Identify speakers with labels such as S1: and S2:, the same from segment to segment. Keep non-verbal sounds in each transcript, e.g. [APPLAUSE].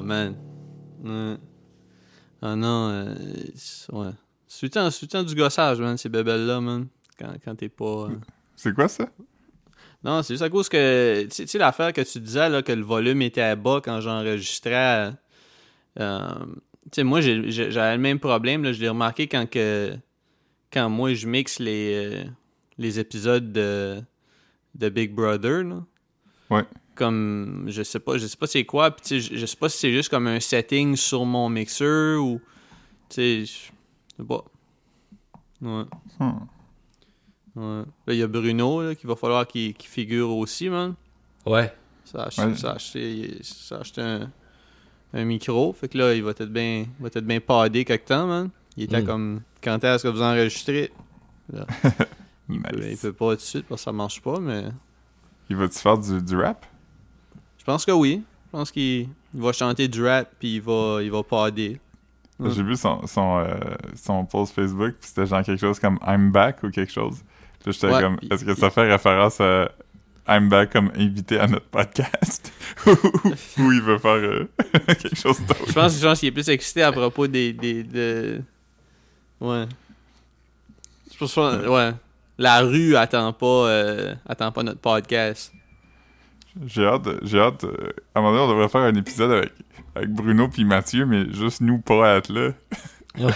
S1: Ah, man. Ah non, euh, c'est- ouais. C'est tout le temps- c'est tout le temps du gossage, man, ces bébelles-là, man. Quand, quand t'es pas. euh,
S2: C'est quoi ça?
S1: Non, c'est juste à cause que. Tu sais- l'affaire que tu disais, là, que le volume était bas quand j'enregistrais. euh, tu sais, moi, j'avais le même problème, là. Je l'ai remarqué quand que. Quand moi, je mixe les, euh, les épisodes de, de Big Brother, là.
S2: Ouais.
S1: Comme. Je sais pas, je sais pas c'est quoi, puis je, je sais pas si c'est juste comme un setting sur mon mixeur ou. Tu sais, je sais pas. Ouais.
S2: Hmm.
S1: Ouais. Là, il y a Bruno, là, qu'il va falloir qu'il qu'il figure aussi, man.
S3: Ouais.
S1: Ça a acheté,
S2: Ouais.
S1: ça a acheté, ça a acheté un, un micro. Fait que là, il va être bien, il va être bien padé quelque temps, man. Il était
S3: Mm.
S1: comme, quand est-ce que vous enregistrez? Là, [LAUGHS] il, peut, il peut pas tout de suite parce que ça marche pas, mais
S2: Il va-tu faire du, du rap?
S1: Je pense que oui. Je pense qu'il il va chanter du rap puis il va, il va.
S2: J'ai vu son, son, euh, son post Facebook, puis c'était genre quelque chose comme I'm back ou quelque chose. Puis j'étais
S1: Ouais,
S2: comme, est-ce que ça fait référence à I'm back comme invité à notre podcast? [LAUGHS] ou ou il veut faire euh, [LAUGHS] quelque chose d'autre?
S1: Je pense, je pense qu'il est plus excité à propos des, des de... ouais. Je pense que- ouais. La rue attend pas, euh, attend pas notre podcast.
S2: J'ai hâte, de- j'ai hâte. euh, à un moment donné, on devrait faire un épisode avec, avec Bruno puis Mathieu, mais juste nous pas être là.
S3: Ouais.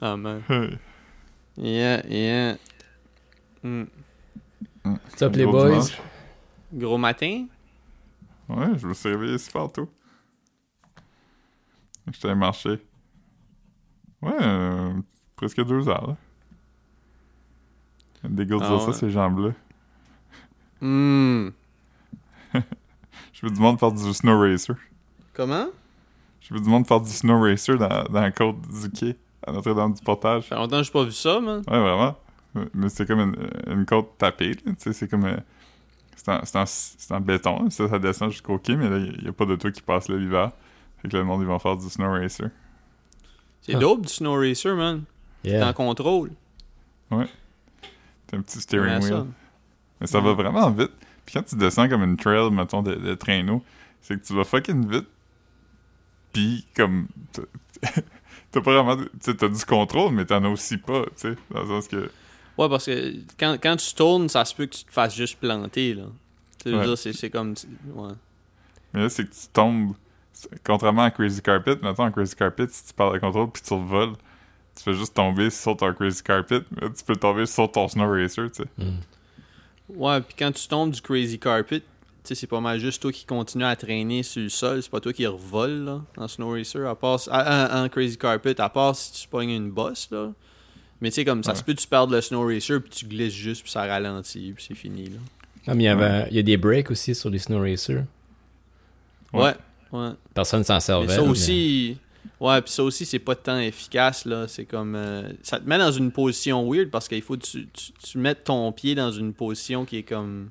S1: Ah man. Yeah, yeah. Hmm.
S3: What's up, les
S2: Gros
S3: boys?
S2: dimanche.
S1: Gros matin?
S2: Ouais, je me suis réveillé super tôt. J'étais allé marcher. Ouais, euh, presque deux heures, là. Dégoût de
S1: Ah
S2: dire ça,
S1: ouais.
S2: ces jambes-là.
S1: Hmm. [LAUGHS]
S2: Je veux du monde faire du snow racer.
S1: Comment?
S2: Je veux du monde faire du snow racer dans, dans la côte du quai, à Notre-Dame-du-Portage.
S1: Ça fait longtemps que j'ai pas vu ça, man.
S2: Ouais, vraiment. Mais c'est comme une, une côte tapée, là. Tu sais, c'est comme... euh, c'est en, c'est en- c'est en béton, là. ça, ça descend jusqu'au quai, mais là, il n'y a pas d'auto qui passe là l'hiver. Fait que là, le monde, ils vont faire du snow racer.
S1: C'est
S3: Ah.
S1: dope du snow racer, man. T'es en
S3: Yeah.
S1: contrôle.
S2: T'as un petit steering wheel.
S1: ça.
S2: Mais ça va vraiment vite. Puis quand tu descends comme une trail, mettons, de, de traîneau, c'est que tu vas fucking vite. Puis comme... t'as- [LAUGHS] pas vraiment... T'as du contrôle, mais t'en as aussi pas, tu sais. Dans le sens que...
S1: Ouais, parce que quand, quand tu tournes, ça se peut que tu te fasses juste planter, là. Tu
S2: Ouais.
S1: c'est c'est comme... Ouais.
S2: Mais là, c'est que tu tombes... Contrairement à Crazy Carpet, mettons, en Crazy Carpet, si tu parles de contrôle puis tu revoles, tu fais juste tomber sur ton Crazy Carpet, mais tu peux tomber sur ton Snow Racer, tu sais.
S3: Mm.
S1: Ouais, puis quand tu tombes du crazy carpet, tu sais, c'est pas mal juste toi qui continue à traîner sur le sol, c'est pas toi qui revole, là, en snow racer, à part, à- en, en crazy carpet, à part si tu pognes une bosse, là. Mais tu sais, comme ça
S2: Ouais.
S1: se peut, tu perds le snow racer, puis tu glisses juste, puis ça ralentit, puis c'est fini, là.
S3: Ah, mais il y, avait, il y a des breaks aussi sur les snow racers.
S2: Ouais.
S1: Ouais, ouais.
S3: Personne s'en
S1: Mais
S3: servait.
S1: ça
S3: mais-
S1: aussi, ouais, puis ça aussi, c'est pas tant efficace, là. C'est comme. euh, ça te met dans une position weird parce qu'il faut que tu, tu, tu mettes ton pied dans une position qui est comme.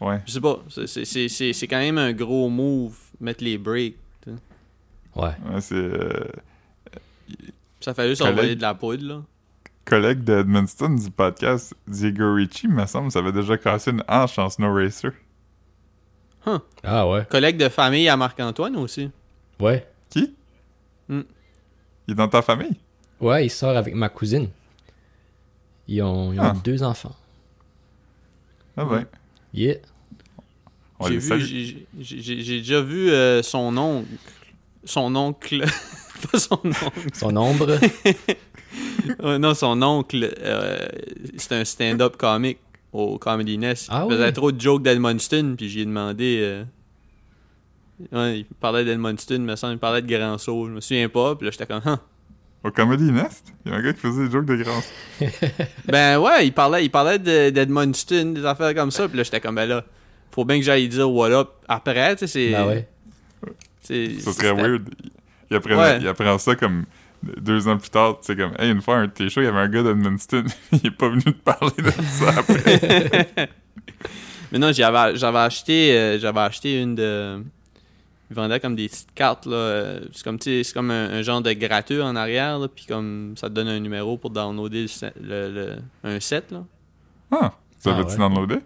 S2: Ouais.
S1: Je sais pas, c'est- c'est- c'est c'est- c'est quand même un gros move, mettre les breaks.
S3: Ouais.
S2: Ouais, c'est... euh,
S1: Ça fait juste
S2: Collègue.
S1: envoyer de la poudre, là.
S2: collègue de Edmundston du podcast, Diego Ricci, me semble, ça avait déjà cassé une hanche en Snow Racer.
S3: Ah ouais.
S1: Collègue de famille à Marc-Antoine aussi.
S3: Ouais.
S2: Qui?
S1: Hmm.
S2: Il est dans ta famille?
S3: Ouais, il sort avec ma cousine. Ils ont, ils ont
S2: Ah.
S3: deux enfants.
S2: Ah ben.
S3: Yeah.
S1: J'ai
S2: les
S1: vu,
S2: salue.
S1: j'ai- j'ai j'ai- j'ai déjà vu euh, son oncle. Son oncle. [LAUGHS] pas son oncle.
S3: Son ombre. [LAUGHS]
S1: Ouais, non, son oncle, euh, c'est un stand-up comique au Comedy Nest.
S3: Ah
S1: il faisait
S3: oui?
S1: trop de jokes d'Edmundston, puis j'ai demandé. Ouais, il parlait d'Edmundston, me semble, il parlait de Grand Saut. Je me souviens pas, puis là j'étais comme. Huh.
S2: Au Comedy Nest? Il y a un gars qui faisait des jokes de grand. [LAUGHS]
S1: Ben ouais, il parlait, il parlait de- d'Edmundston, des affaires comme ça, puis là j'étais comme, ben là, faut bien que j'aille dire what up après, tu sais, c'est.
S3: bah ouais.
S1: c'est-
S2: Ça serait weird. Il apprend,
S1: Ouais.
S2: il apprend ça comme deux ans plus tard. Tu sais, comme, hey, une fois, un de tes shows, il y avait un gars d'Edmundston. [LAUGHS] il est pas venu te parler de ça après. [LAUGHS]
S1: Mais non, j'avais j'avais acheté euh, j'avais acheté une de ils vendaient comme des petites cartes là, euh, c'est comme c'est un, un genre de gratteux en arrière là, puis comme ça te donne un numéro pour downloader le, set- le- le- un set là.
S2: ah, tu
S3: Ah,
S2: avais-tu
S3: ouais.
S2: downloadé?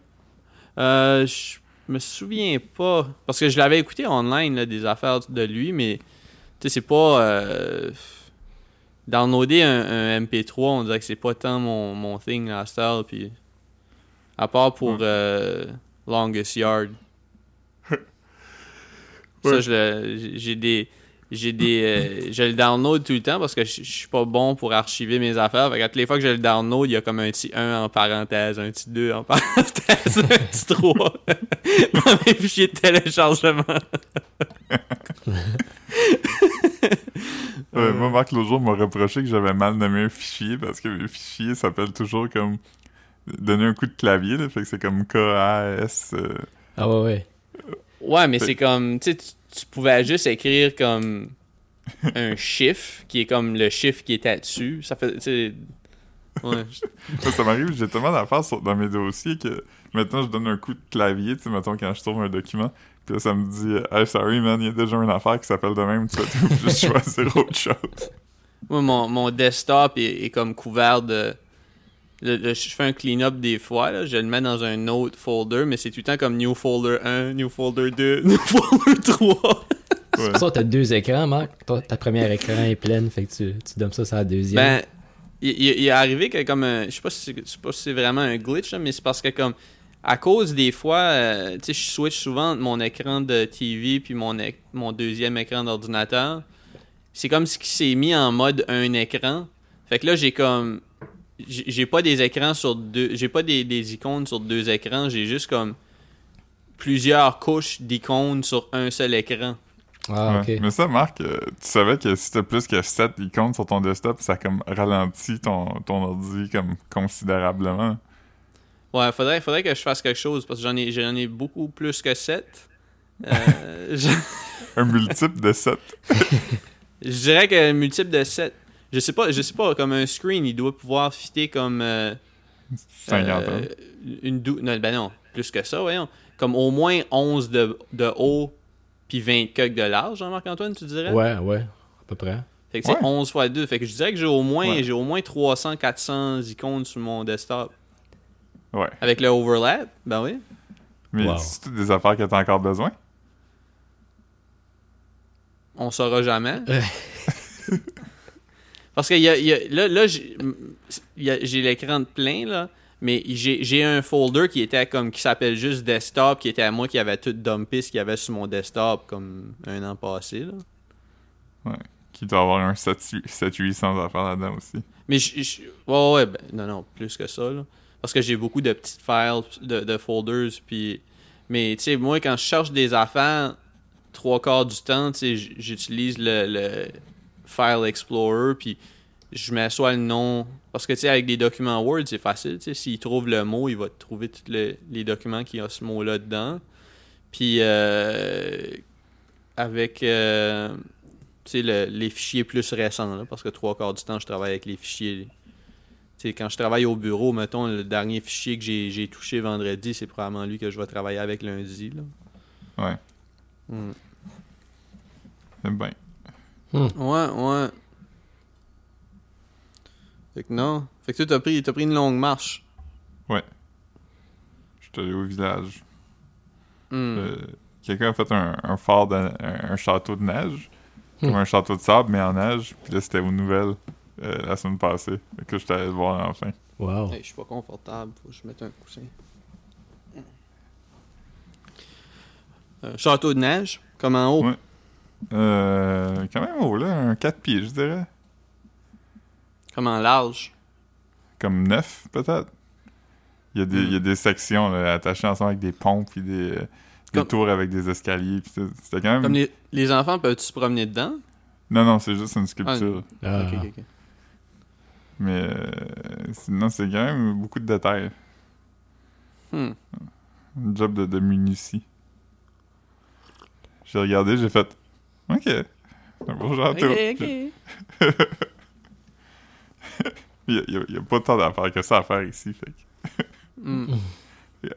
S1: Euh, je me souviens pas. Parce que je l'avais écouté online, là, des affaires de lui, mais tu sais, c'est pas. Euh, downloader un, un MP3, on dirait que c'est pas tant mon, mon thing à cette heure, puis. À part pour
S2: Ouais.
S1: euh, Longest Yard. Ça,
S2: Ouais.
S1: je le- j'ai des. J'ai des. euh, je le download tout le temps parce que je je suis pas bon pour archiver mes affaires. Fait que toutes les fois que je le download, il y a comme un petit 1 en parenthèse, un petit 2 en [LAUGHS] parenthèse, un petit 3 [LAUGHS] dans mes fichiers de téléchargement. [LAUGHS]
S2: Ouais, moi, Marc, l'autre jour, m'a reproché que j'avais mal nommé un fichier parce que mes fichiers s'appellent toujours comme. Donner un coup de clavier, là, fait que c'est comme K-A-S. euh,
S3: Ah ouais, ouais.
S1: Ouais, mais c'est comme, tu sais, tu- pouvais juste écrire comme [LAUGHS] un chiffre qui est comme le chiffre qui était dessus. Ça fait, tu sais, ouais. [LAUGHS]
S2: Ça, ça m'arrive, j'ai tellement d'affaires dans mes dossiers que maintenant je donne un coup de clavier, tu sais, mettons quand je trouve un document, puis là, ça me dit Hey, sorry man, il y a déjà une affaire qui s'appelle de même, tu vas tout [LAUGHS] juste choisir autre chose.
S1: Moi, mon, mon desktop est, est comme couvert de. Le- le- je fais un clean-up des fois, là, je le mets dans un autre folder, mais c'est tout le temps comme New Folder 1, New Folder 2, [LAUGHS] New Folder 3.
S3: C'est pour ça que t'as deux écrans, Marc. Toi, ta première écran est pleine, fait que tu, tu donnes ça sur la deuxième.
S1: Ben, il, il- il est arrivé que comme un, je sais pas si c'est- je sais pas si c'est vraiment un glitch là, mais c'est parce que comme à cause des fois, euh, tu sais, je switch souvent entre mon écran de TV puis mon mon deuxième écran d'ordinateur. C'est comme ce qui s'est mis en mode un écran. Fait que là j'ai comme j'ai pas des écrans sur deux, j'ai pas des, des icônes sur deux écrans, j'ai juste comme plusieurs couches d'icônes sur un seul écran.
S3: ah,
S2: Ouais.
S3: ok.
S2: Mais ça, Marc, euh, tu savais que si t'as plus que 7 icônes sur ton desktop, ça comme ralentit ton, ton ordi comme considérablement.
S1: Ouais, faudrait, faudrait que je fasse quelque chose parce que j'en ai, j'en ai beaucoup plus que 7. Euh, je, [LAUGHS]
S2: Un multiple de 7. [LAUGHS]
S1: je dirais que multiple de 7. Je sais pas, je sais pas, comme un screen, il doit pouvoir fitter comme. euh,
S2: 50
S1: euh,
S2: ans.
S1: une dou- non, ben non, plus que ça, voyons. Comme au moins 11 de, de haut puis 20 coques de large, Jean-Marc-Antoine, tu dirais?
S3: Ouais, ouais, à peu près.
S1: Fait que c'est
S2: Ouais.
S1: 11 fois 2. Fait que je dirais que j'ai au moins,
S2: Ouais.
S1: j'ai au moins 300, 400 icônes sur mon desktop.
S2: Ouais.
S1: Avec le overlap, ben oui.
S2: Mais
S3: Wow.
S2: c'est toutes des affaires que t'as encore besoin?
S1: On saura jamais. [LAUGHS] [LAUGHS]
S3: Ouais.
S1: Parce que y a, y a- là, là j'ai l'écran de plein, là, mais j'ai un folder qui était comme qui s'appelle juste desktop, qui était à moi qui avait tout dumpé ce qu'il y avait sur mon desktop comme un an passé. Là.
S2: Qui doit avoir un 7-800 affaires là-dedans aussi.
S1: Mais je, je- ouais, ouais, ben, non, non, plus que ça, là. Parce que j'ai beaucoup de petites files, de, de folders, puis... Mais, tu sais, moi, quand je cherche des affaires, trois quarts du temps, tu sais, j'utilise le, le File Explorer, puis je mets soit le nom... Parce que, tu sais, avec des documents Word, c'est facile, tu sais, s'il trouve le mot, il va trouver tous le- les documents qui ont ce mot-là dedans. Puis, euh, avec... euh, tu sais, le- les fichiers plus récents, là, parce que trois quarts du temps, je travaille avec les fichiers. Tu sais, quand je travaille au bureau, mettons, le dernier fichier que j'ai touché vendredi, c'est probablement lui que je vais travailler avec lundi. Là.
S2: Ouais.
S1: Hmm.
S2: C'est bien.
S1: Ouais, ouais. Fait que non. Fait que toi, t'as pris, t'as pris une longue marche.
S2: Je suis allé au village.
S1: Hmm.
S2: Euh, Quelqu'un a fait un, un fort, de, un, un château de neige. Comme
S3: Hmm.
S2: un château de sable, mais en neige. Puis là, c'était aux nouvelles euh, la semaine passée. Fait que là, j'étais allé le voir enfin.
S3: Wow.
S1: Hey, je suis pas confortable, faut que je mette un coussin. Euh, château de neige, comme en haut.
S2: Ouais. Euh, quand même haut, là. Un 4 pieds, je dirais.
S1: Comme en large.
S2: Comme 9, peut-être. Il y, a des, il y a des sections là, attachées ensemble avec des pompes puis des, euh, des
S1: Comme-
S2: tours avec des escaliers. C'était quand même...
S1: Comme les, les enfants peuvent-tu se promener dedans?
S2: Non, non, c'est juste une sculpture.
S3: Ah.
S1: Ok, ok, ok.
S2: Mais euh, sinon, c'est quand même beaucoup de détails.
S1: Hmm.
S2: Un job de, de. J'ai regardé, j'ai fait OK. Un beau château.
S1: Ok, ok. [LAUGHS]
S2: Il y a, a- pas tant d'affaires que ça à faire ici. Fait, que-
S1: Hmm. [LAUGHS]
S2: fait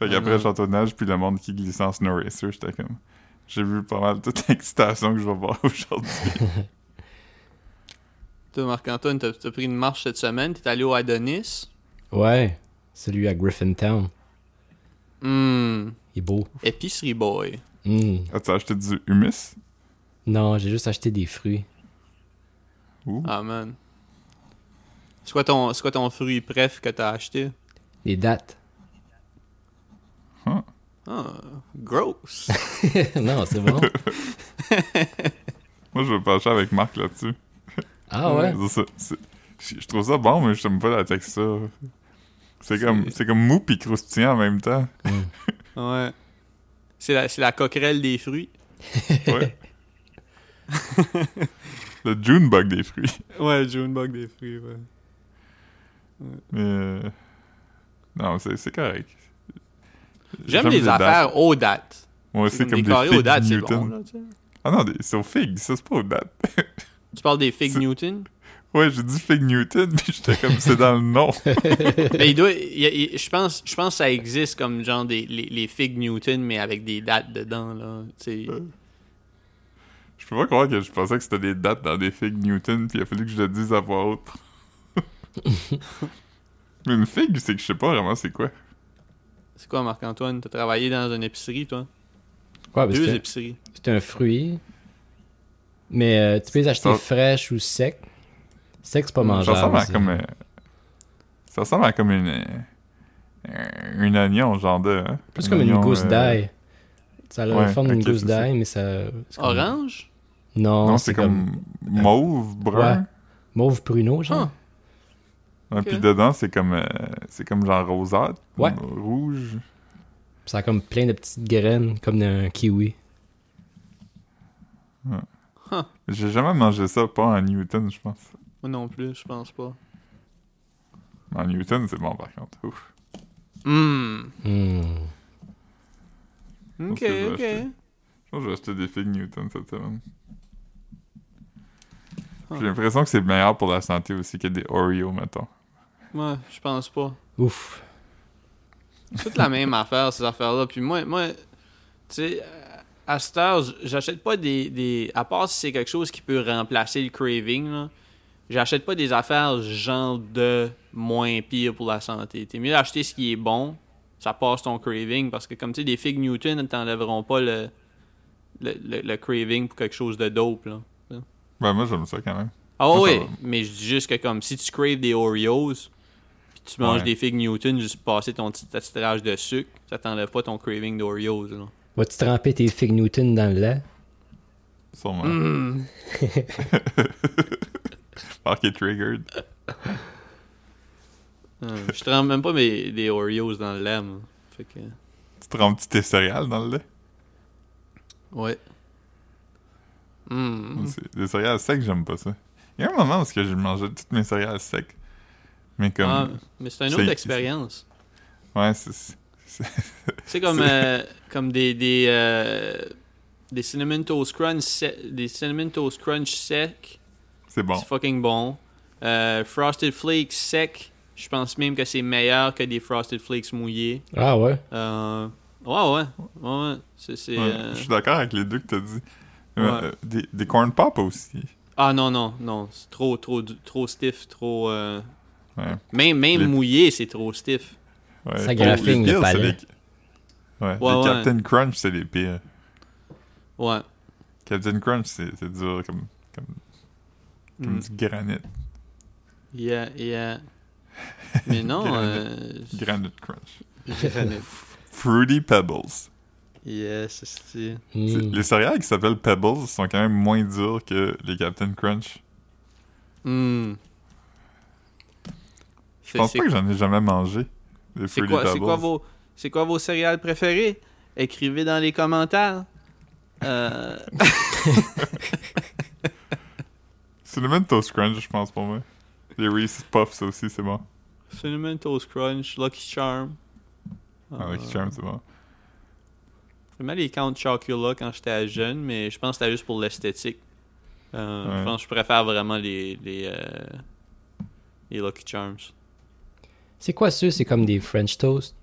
S1: Ah
S2: qu'après le château de neige, puis le monde qui glisse en snow racer, j'étais comme. J'ai vu pas mal toute l'excitation que je vais voir [LAUGHS] aujourd'hui.
S1: Toi, Marc-Antoine, t'as t'as pris une marche cette semaine, t'es allé au Adonis?
S3: Ouais, celui à Griffintown.
S1: Hmm.
S3: Il est beau.
S1: Épicerie boy.
S3: Hmm.
S2: As-tu acheté du humus?
S3: Non, j'ai juste acheté des fruits.
S2: Ouh.
S1: Ah, man. C'est quoi ton, c'est quoi ton fruit préf que t'as acheté?
S3: Des dates.
S1: Ah, gross. [LAUGHS]
S3: non, c'est bon. [LAUGHS]
S2: Moi, je vais pencher avec Marc là-dessus.
S3: Ah ouais?
S2: C'est ça, c'est- Je trouve ça bon, mais je t'aime pas la texture. C'est comme, c'est comme mou pis croustillant en même temps. [LAUGHS]
S1: ouais. C'est la, c'est la coquerelle des fruits.
S2: Ouais. Le Junebug des fruits.
S1: Ouais, Junebug des fruits, ouais.
S2: Mais. euh, Non, c'est c'est correct.
S1: J'aime les
S2: dates.
S1: affaires aux dates.
S2: Moi aussi, comme
S1: des aux
S2: figues
S1: dates, c'est
S2: Newton.
S1: bon, là.
S2: Ah non, des- c'est aux figues, ça c'est pas aux dates.
S1: Tu parles des Fig
S2: C'est-
S1: Newton?
S2: Ouais, j'ai dit fig Newton, puis j'étais comme c'est dans le nom. [LAUGHS]
S1: Mais il doit. il il- je, pense, je pense que ça existe comme genre des, les, les Fig Newton, mais avec des dates dedans, là. Tu sais.
S2: Je peux pas croire que je pensais que c'était des dates dans des figues Newton, puis il a fallu que je le dise à voix haute. Mais [LAUGHS] une figue, c'est que je sais pas vraiment c'est quoi.
S1: C'est quoi, Marc-Antoine? T'as travaillé dans une épicerie, toi?
S3: Ouais,
S1: Deux épiceries.
S3: c'est un fruit. Mais euh, tu peux les acheter
S2: Ça-
S3: fraîches ou secs. Sec, c'est pas
S2: Ça
S3: mangeable.
S2: ressemble à
S3: c'est-
S2: comme. euh, Ça ressemble à comme une. euh, Une oignon, genre de. hein?
S3: Plus comme une gousse
S2: euh,
S3: d'ail. Ça a la
S2: ouais,
S3: forme d'une gousse
S2: ça.
S3: d'ail, mais ça.
S1: Orange?
S3: Non,
S2: Non, c'est comme, mauve, brun.
S3: mauve pruneau, genre.
S1: Ah.
S2: Ouais. Puis dedans, c'est comme. euh, c'est comme genre rosâtre.
S3: Ouais.
S2: Rouge.
S3: Ça a comme plein de petites graines, comme d'un kiwi.
S2: J'ai jamais mangé ça, pas en Newton, je pense.
S1: Moi non plus, je pense pas.
S2: En Newton, c'est bon par contre. Ouf.
S1: Hum.
S3: Hmm.
S1: Ok, ok.
S2: acheter. Je pense que je vais acheter des figues Newton cette semaine.
S1: Ah.
S2: J'ai l'impression que c'est meilleur pour la santé aussi que des Oreo, mettons.
S1: Ouais, je pense pas.
S3: Ouf.
S1: C'est toute la même affaire, ces affaires-là. Puis moi, moi tu sais, à cette heure, j'achète pas des, des. À part si c'est quelque chose qui peut remplacer le craving, là. J'achète pas des affaires genre de moins pire pour la santé. T'es mieux d'acheter ce qui est bon, ça passe ton craving, parce que comme tu sais, des figues Newton ne t'enlèveront pas le, le, le- le craving pour quelque chose de dope, là.
S2: Ben, moi, j'aime ça quand même.
S1: Ah
S2: Ça,
S1: oui, mais je dis juste que comme si tu craves des Oreos, puis tu manges
S2: Ouais.
S1: des figues Newton juste pour passer ton petit attirage de sucre, ça t'enlève pas ton craving d'Oreos. là.
S3: Vas-tu tremper tes fig Newton dans le lait?
S2: Sûrement. [LAUGHS]
S1: Mm.
S2: Mark est triggered.
S1: Euh, je trempe même pas mes, des Oreos dans le lait. moi. Fait que,
S2: Tu trempes tes céréales dans le lait?
S1: ouais. Mm.
S2: Les céréales secs, j'aime pas ça. Il y a un moment où que je mangeais toutes mes céréales secs. Mais comme...
S1: Ah, mais c'est une autre expérience.
S2: Ouais, c'est... c'est-
S1: C'est comme, euh, comme des, des, euh, des Cinnamon Toast Crunch se- des Cinnamon Toast Crunch secs.
S2: C'est bon.
S1: C'est fucking bon. Euh, Frosted Flakes sec. Je pense même que c'est meilleur que des Frosted Flakes mouillés.
S3: Ah ouais?
S1: Euh, ouais, ouais. Ouais, ouais. C'est, c'est,
S2: Ouais,
S1: euh,
S2: Je suis d'accord avec les deux que t'as dit. Euh, des, des corn pop aussi.
S1: Ah non, non, non. C'est trop, trop, trop stiff. Trop. euh,
S2: Ouais.
S1: Même, même
S2: Les-
S1: mouillé, c'est trop stiff.
S2: Ouais.
S3: Ça
S2: Les
S3: graphine le palais.
S2: les- Ouais,
S1: Ouais,
S2: les
S1: ouais.
S2: Captain Crunch, c'est les pires.
S1: Ouais.
S2: Captain Crunch, c'est c'est dur comme, comme, comme
S1: Mm.
S2: du granit.
S1: Yeah, yeah. Mais [LAUGHS] non. euh,
S2: Granite Crunch.
S1: granite.
S2: Fruity Pebbles.
S1: Yes, c'est.
S3: Hmm.
S2: Les céréales qui s'appellent Pebbles sont quand même moins dures que les Captain Crunch.
S1: Hmm.
S2: Je pense pas que j'en ai jamais mangé.
S1: C'est quoi, quoi vos, c'est quoi vos céréales préférées? Écrivez dans les commentaires. Euh, [LAUGHS]
S2: Cinnamon Toast Crunch, je pense, pour moi. Les Reese's Puffs, aussi, c'est bon.
S1: Cinnamon Toast Crunch, Lucky Charm.
S2: Ah, Lucky
S1: Euh,
S2: Charms, c'est bon.
S1: J'aimais les Count Chocula quand j'étais jeune, mais je pense que c'était juste pour l'esthétique. Euh,
S2: Ouais.
S1: Je pense que je préfère vraiment les, les, euh, les Lucky Charms.
S3: C'est quoi ça? C'est comme des French toast?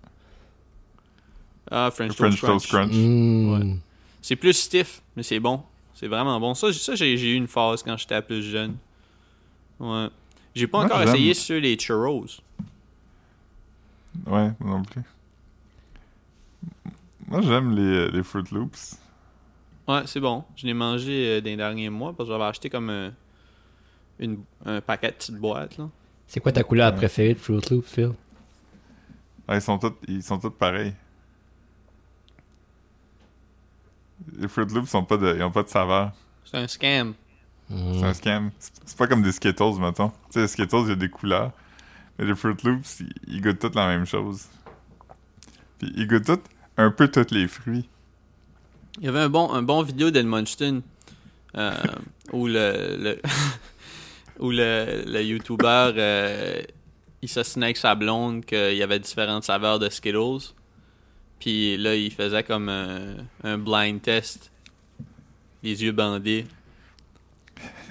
S1: Ah, French,
S2: French
S1: Toast
S2: Toast
S1: Crunch.
S2: Crunch.
S3: Hmm.
S1: Ouais. C'est plus stiff, mais c'est bon. C'est vraiment bon. Ça, ça j'ai eu une phase quand j'étais plus jeune. Ouais. J'ai pas encore essayé sur les churros.
S2: Ouais, non plus. Moi j'aime les, les Fruit Loops.
S1: Ouais, c'est bon. Je l'ai mangé euh, dans les derniers mois parce que j'avais acheté comme un, une, un paquet de petites boîtes. Là.
S3: C'est quoi ta couleur
S2: Ouais.
S3: préférée de Fruit Loop, Phil?
S2: Ah, ils sont tous ils sont tous pareils. Les Fruit Loops sont pas de, ils ont pas de saveur.
S1: C'est un scam.
S3: Hmm.
S2: C'est un scam. C'est pas comme des Skittles, mettons. Tu sais, les Skittles, il y a des couleurs. Mais les Fruit Loops, ils, ils goûtent toutes la même chose. Puis ils goûtent tous un peu tous les fruits.
S1: Il y avait un bon, un bon vidéo d'Edmundston euh, où le, le [LAUGHS] où le, le YouTuber euh, il s'assinait avec sa blonde qu'il y avait différentes saveurs de Skittles. Puis là, il faisait comme un, un blind test. Les yeux bandés.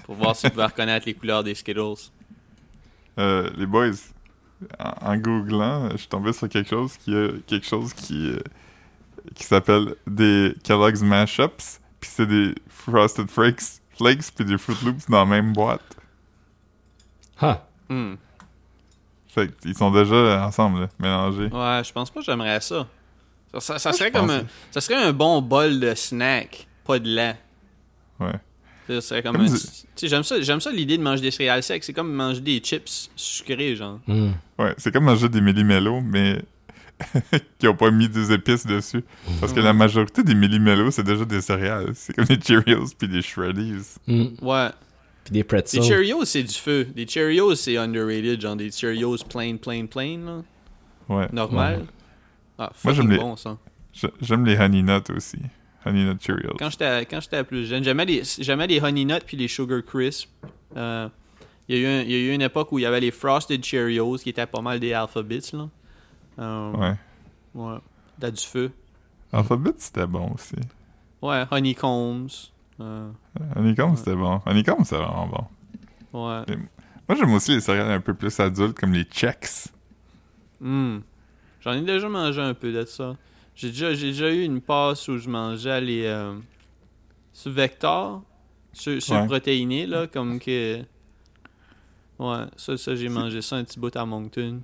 S1: Pour voir s'il pouvait reconnaître les couleurs des Skittles.
S2: Euh, les boys, en, en googlant, je suis tombé sur quelque chose qui a quelque chose qui, euh, qui s'appelle des Kellogg's Mashups. Puis c'est des Frosted Flakes, Flakes puis des Fruit Loops dans la même boîte.
S3: Ah!
S1: Hmm.
S2: Fait qu'ils sont déjà ensemble, là, mélangés.
S1: Ouais, je pense pas que j'aimerais ça. Ça, ça- ça
S2: Moi,
S1: serait comme un, ça serait un bon bol de snack, pas de lait.
S2: Ouais.
S1: Ça serait comme
S2: Comme
S1: un-
S2: du-
S1: tu sais, j'aime ça, j'aime ça l'idée de manger des céréales secs, c'est comme manger des chips sucrés genre.
S3: Hmm.
S2: Ouais, c'est comme manger des millimélos, mais [LAUGHS] qui ont pas mis des épices dessus. Parce que la majorité des millimélos, c'est déjà des céréales. [LAUGHS] C'est comme des Cheerios puis des Shreddies.
S3: Hmm.
S1: Ouais.
S3: Puis des
S1: Des
S3: pretzels.
S1: Cheerios c'est du feu. Des Cheerios c'est underrated, genre des Cheerios plain plain plain là,
S2: Ouais.
S1: normal. Ah,
S2: Moi, j'aime
S1: fucking
S2: les-
S1: bon ça.
S2: J'ai- J'aime les Honey Nut aussi. Honey Nut Cheerios.
S1: Quand j'étais quand j'étais plus jeune, j'aimais les j'aimais les Honey Nut puis les Sugar Crisp. Euh, il y, a eu un- il y a eu une époque où il y avait les Frosted Cheerios qui étaient pas mal des Alphabets là. Euh,
S2: Ouais.
S1: Ouais. T'as du feu.
S2: Alphabet, c'était bon aussi.
S1: Ouais, Honeycombs. Euh,
S2: Honeycomb, c'était bon. Honeycomb, c'était vraiment bon.
S1: ouais.
S2: Moi, j'aime aussi les céréales un peu plus adultes, comme les Chex.
S1: Hmm. J'en ai déjà mangé un peu de ça. J'ai déjà, j'ai déjà eu une passe où je mangeais les. Euh, sur Vector. Sur, sur
S2: Ouais.
S1: protéiné, là, comme que. Ouais, ça, ça j'ai mangé ça un petit bout à Moncton.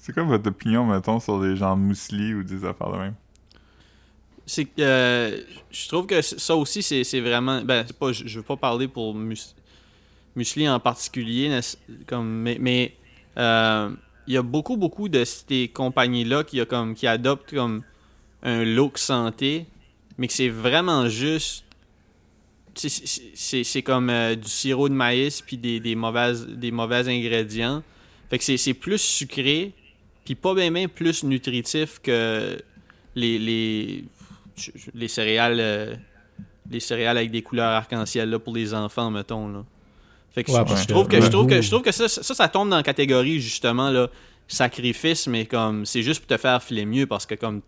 S2: C'est quoi votre opinion, mettons, sur des genres muesli ou des affaires de même?
S1: C'est que. euh, je trouve que ça aussi, c'est vraiment. Ben, pas, je, je veux pas parler pour mus, Muesli en particulier, comme, mais. mais euh, il y a beaucoup, beaucoup de ces compagnies-là qui, qui adoptent comme un look santé, mais que c'est vraiment juste. c'est- comme euh, du sirop de maïs puis des, des, mauvaises, des mauvais ingrédients. Fait que c'est plus sucré, puis pas bien bien plus nutritif que les, les, les céréales euh, les céréales avec des couleurs arc-en-ciel là pour les enfants mettons là. Fait que
S3: Ouais,
S1: je- trouve que je trouve que je trouve que ça, ça ça tombe dans la catégorie justement là sacrifice mais comme c'est juste pour te faire filer mieux parce que comme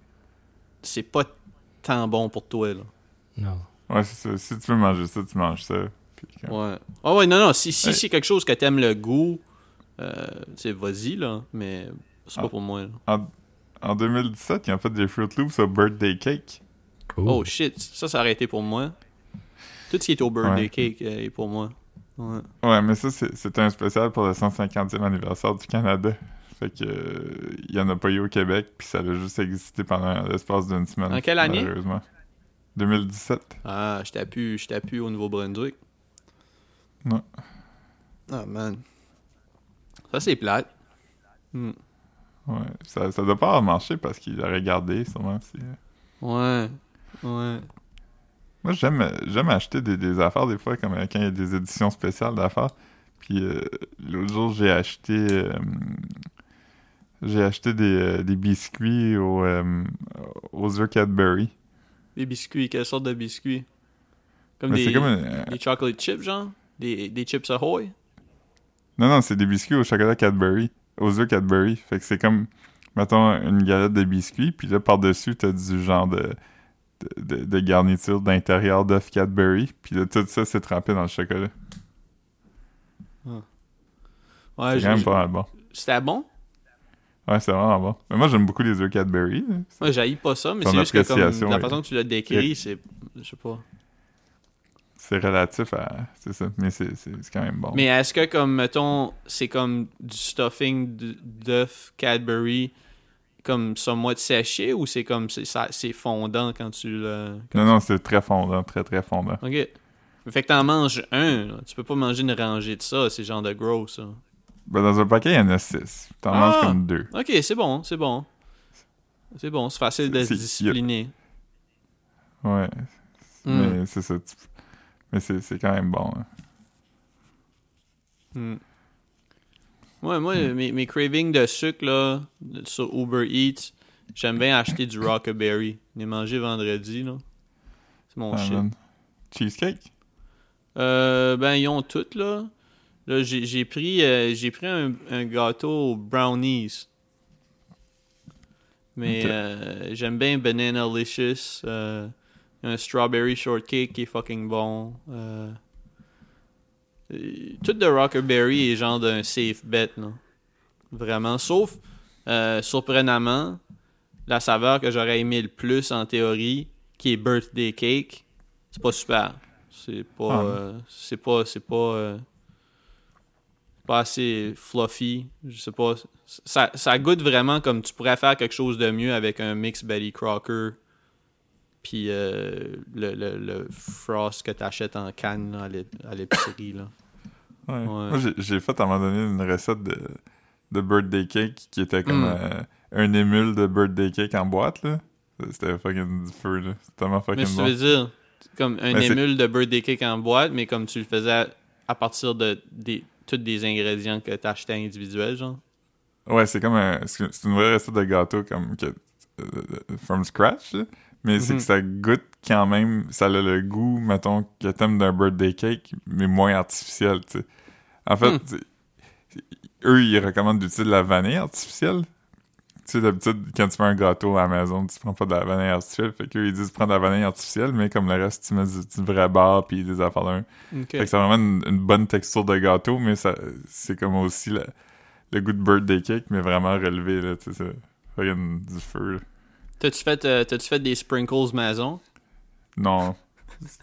S1: c'est pas tant bon pour toi là.
S3: Non.
S2: Ouais, c'est ça. Si tu veux manger ça, tu manges ça.
S1: Ouais. Ah ouais non non si si
S2: Ouais.
S1: c'est quelque chose que t'aimes le goût euh, vas-y là mais c'est pas
S2: Ah.
S1: pour moi là.
S2: En, en 2017, ils ont fait des Fruit Loops au birthday cake.
S3: Cool.
S1: Oh shit, ça ça aurait été pour moi. Tout ce qui est au birthday
S2: Ouais.
S1: cake euh, est pour moi. Ouais.
S2: Ouais, mais ça, c'est- c'était un spécial pour le 150e anniversaire du Canada. Fait que euh, il y en a pas eu au Québec, puis ça a juste existé pendant l'espace d'une semaine.
S1: En quelle année?
S2: Malheureusement. 2017.
S1: Ah, je t'appuie, je t'appuie au Nouveau-Brunswick.
S2: Ouais.
S1: Ah, man. Ça, c'est plate. Hmm.
S2: Ouais. Ça, ça doit pas avoir marché parce qu'il aurait gardé, sûrement. si-
S1: Ouais. Ouais.
S2: Moi, j'aime j'aime acheter des, des affaires des fois, comme euh, quand il y a des éditions spéciales d'affaires. Puis euh, l'autre jour, j'ai acheté... euh, j'ai acheté des, euh, des biscuits au, euh, aux œufs Cadbury.
S1: Des biscuits, quelle sorte de biscuits? Comme
S2: Mais
S1: des,
S2: c'est comme
S1: des chocolate chips, genre? Des, des chips Ahoy?
S2: Non, non, c'est des biscuits au chocolat Cadbury. Aux œufs Cadbury. Fait que c'est comme, mettons, une galette de biscuits, puis là, par-dessus, t'as du genre de, de, de- de garniture d'intérieur d'œufs Cadbury, puis là, tout ça, c'est trempé dans le chocolat.
S1: Ouais,
S2: c'est quand même pas mal bon.
S1: C'était bon?
S2: Ouais, c'est vraiment bon. Mais moi, j'aime beaucoup les œufs Cadbury.
S1: Moi, j'haïs pas ça, mais c'est juste que comme la façon que tu l'as décrit, c'est... Je sais pas.
S2: C'est relatif à... C'est ça, mais c'est c'est- c'est quand même bon.
S1: Mais est-ce que, comme, mettons, c'est comme du stuffing d- d'œuf Cadbury comme somewhat séché ou c'est comme c'est ça- c'est fondant quand tu le.
S2: Non, non, c'est très fondant, très très fondant.
S1: Ok. Fait que t'en manges un, là. tu peux pas manger une rangée de ça, c'est genre de gros ça.
S2: Ben, dans un paquet, il y en a six. T'en
S1: Ah!
S2: manges comme deux.
S1: Ok, c'est bon, c'est bon. C'est bon, c'est facile de se discipliner.
S2: Ouais.
S1: Hmm.
S2: Mais c'est ça. tu- Mais c'est c'est quand même bon. hein.
S1: Hmm. Ouais, moi,
S2: Hmm.
S1: mes, mes cravings de sucre, là, sur Uber Eats, j'aime bien acheter du Rockaberry. Je mangé vendredi, là. C'est mon
S2: Ah,
S1: shit.
S2: man. Cheesecake?
S1: Euh, ben, ils ont toutes, là. Là, j'ai j'ai pris, euh, j'ai pris un, un gâteau aux brownies. Mais euh, j'aime bien Banana Licious. Un strawberry shortcake qui est fucking bon. Euh, tout de Rockerberry est genre d'un safe bet, là. Vraiment. Sauf, euh, surprenamment, la saveur que j'aurais aimé le plus en théorie, qui est birthday cake, c'est pas super. C'est pas,
S2: Ah.
S1: euh, c'est pas, c'est pas, euh, pas assez fluffy. Je sais pas. Ça, ça goûte vraiment comme tu pourrais faire quelque chose de mieux avec un mix Betty Crocker. Puis euh, le, le, le frost que t'achètes en canne là, à l'ép- à l'épicerie. là.
S2: Ouais.
S1: Ouais.
S2: Moi, j'ai- fait à un moment donné une recette de, de birthday cake qui était comme
S1: Mm.
S2: euh, un émule de birthday cake en boîte, là. C'était fucking du feu, là. C'était tellement
S1: Mais
S2: fucking
S1: tu
S2: bon.
S1: veux dire, comme un
S2: Mais
S1: émule de birthday cake en boîte, mais comme tu le faisais à partir de des, tous des ingrédients que t'achetais individuels, genre?
S2: Ouais, c'est comme un... C'est c'est une vraie recette de gâteau comme que... euh, from scratch, là. Mais c'est
S1: Mhm.
S2: que ça goûte quand même... Ça a le goût, mettons, que t'aimes d'un birthday cake, mais moins artificiel, tu sais. En fait,
S1: Hmm.
S2: eux, ils recommandent d'utiliser de la vanille artificielle. Tu sais, d'habitude, quand tu fais un gâteau à la maison, tu prends pas de la vanille artificielle. Fait qu'eux, ils disent prendre de la vanille artificielle, mais comme le reste, tu mets du, du vrai beurre puis des affaires d'un. Fait que c'est vraiment une, une bonne texture de gâteau, mais ça c'est comme aussi la- le goût de birthday cake, mais vraiment relevé, là, tu sais, c'est fucking du feu, là.
S1: T'as-tu fait, euh, t'as-tu fait des sprinkles maison?
S2: Non.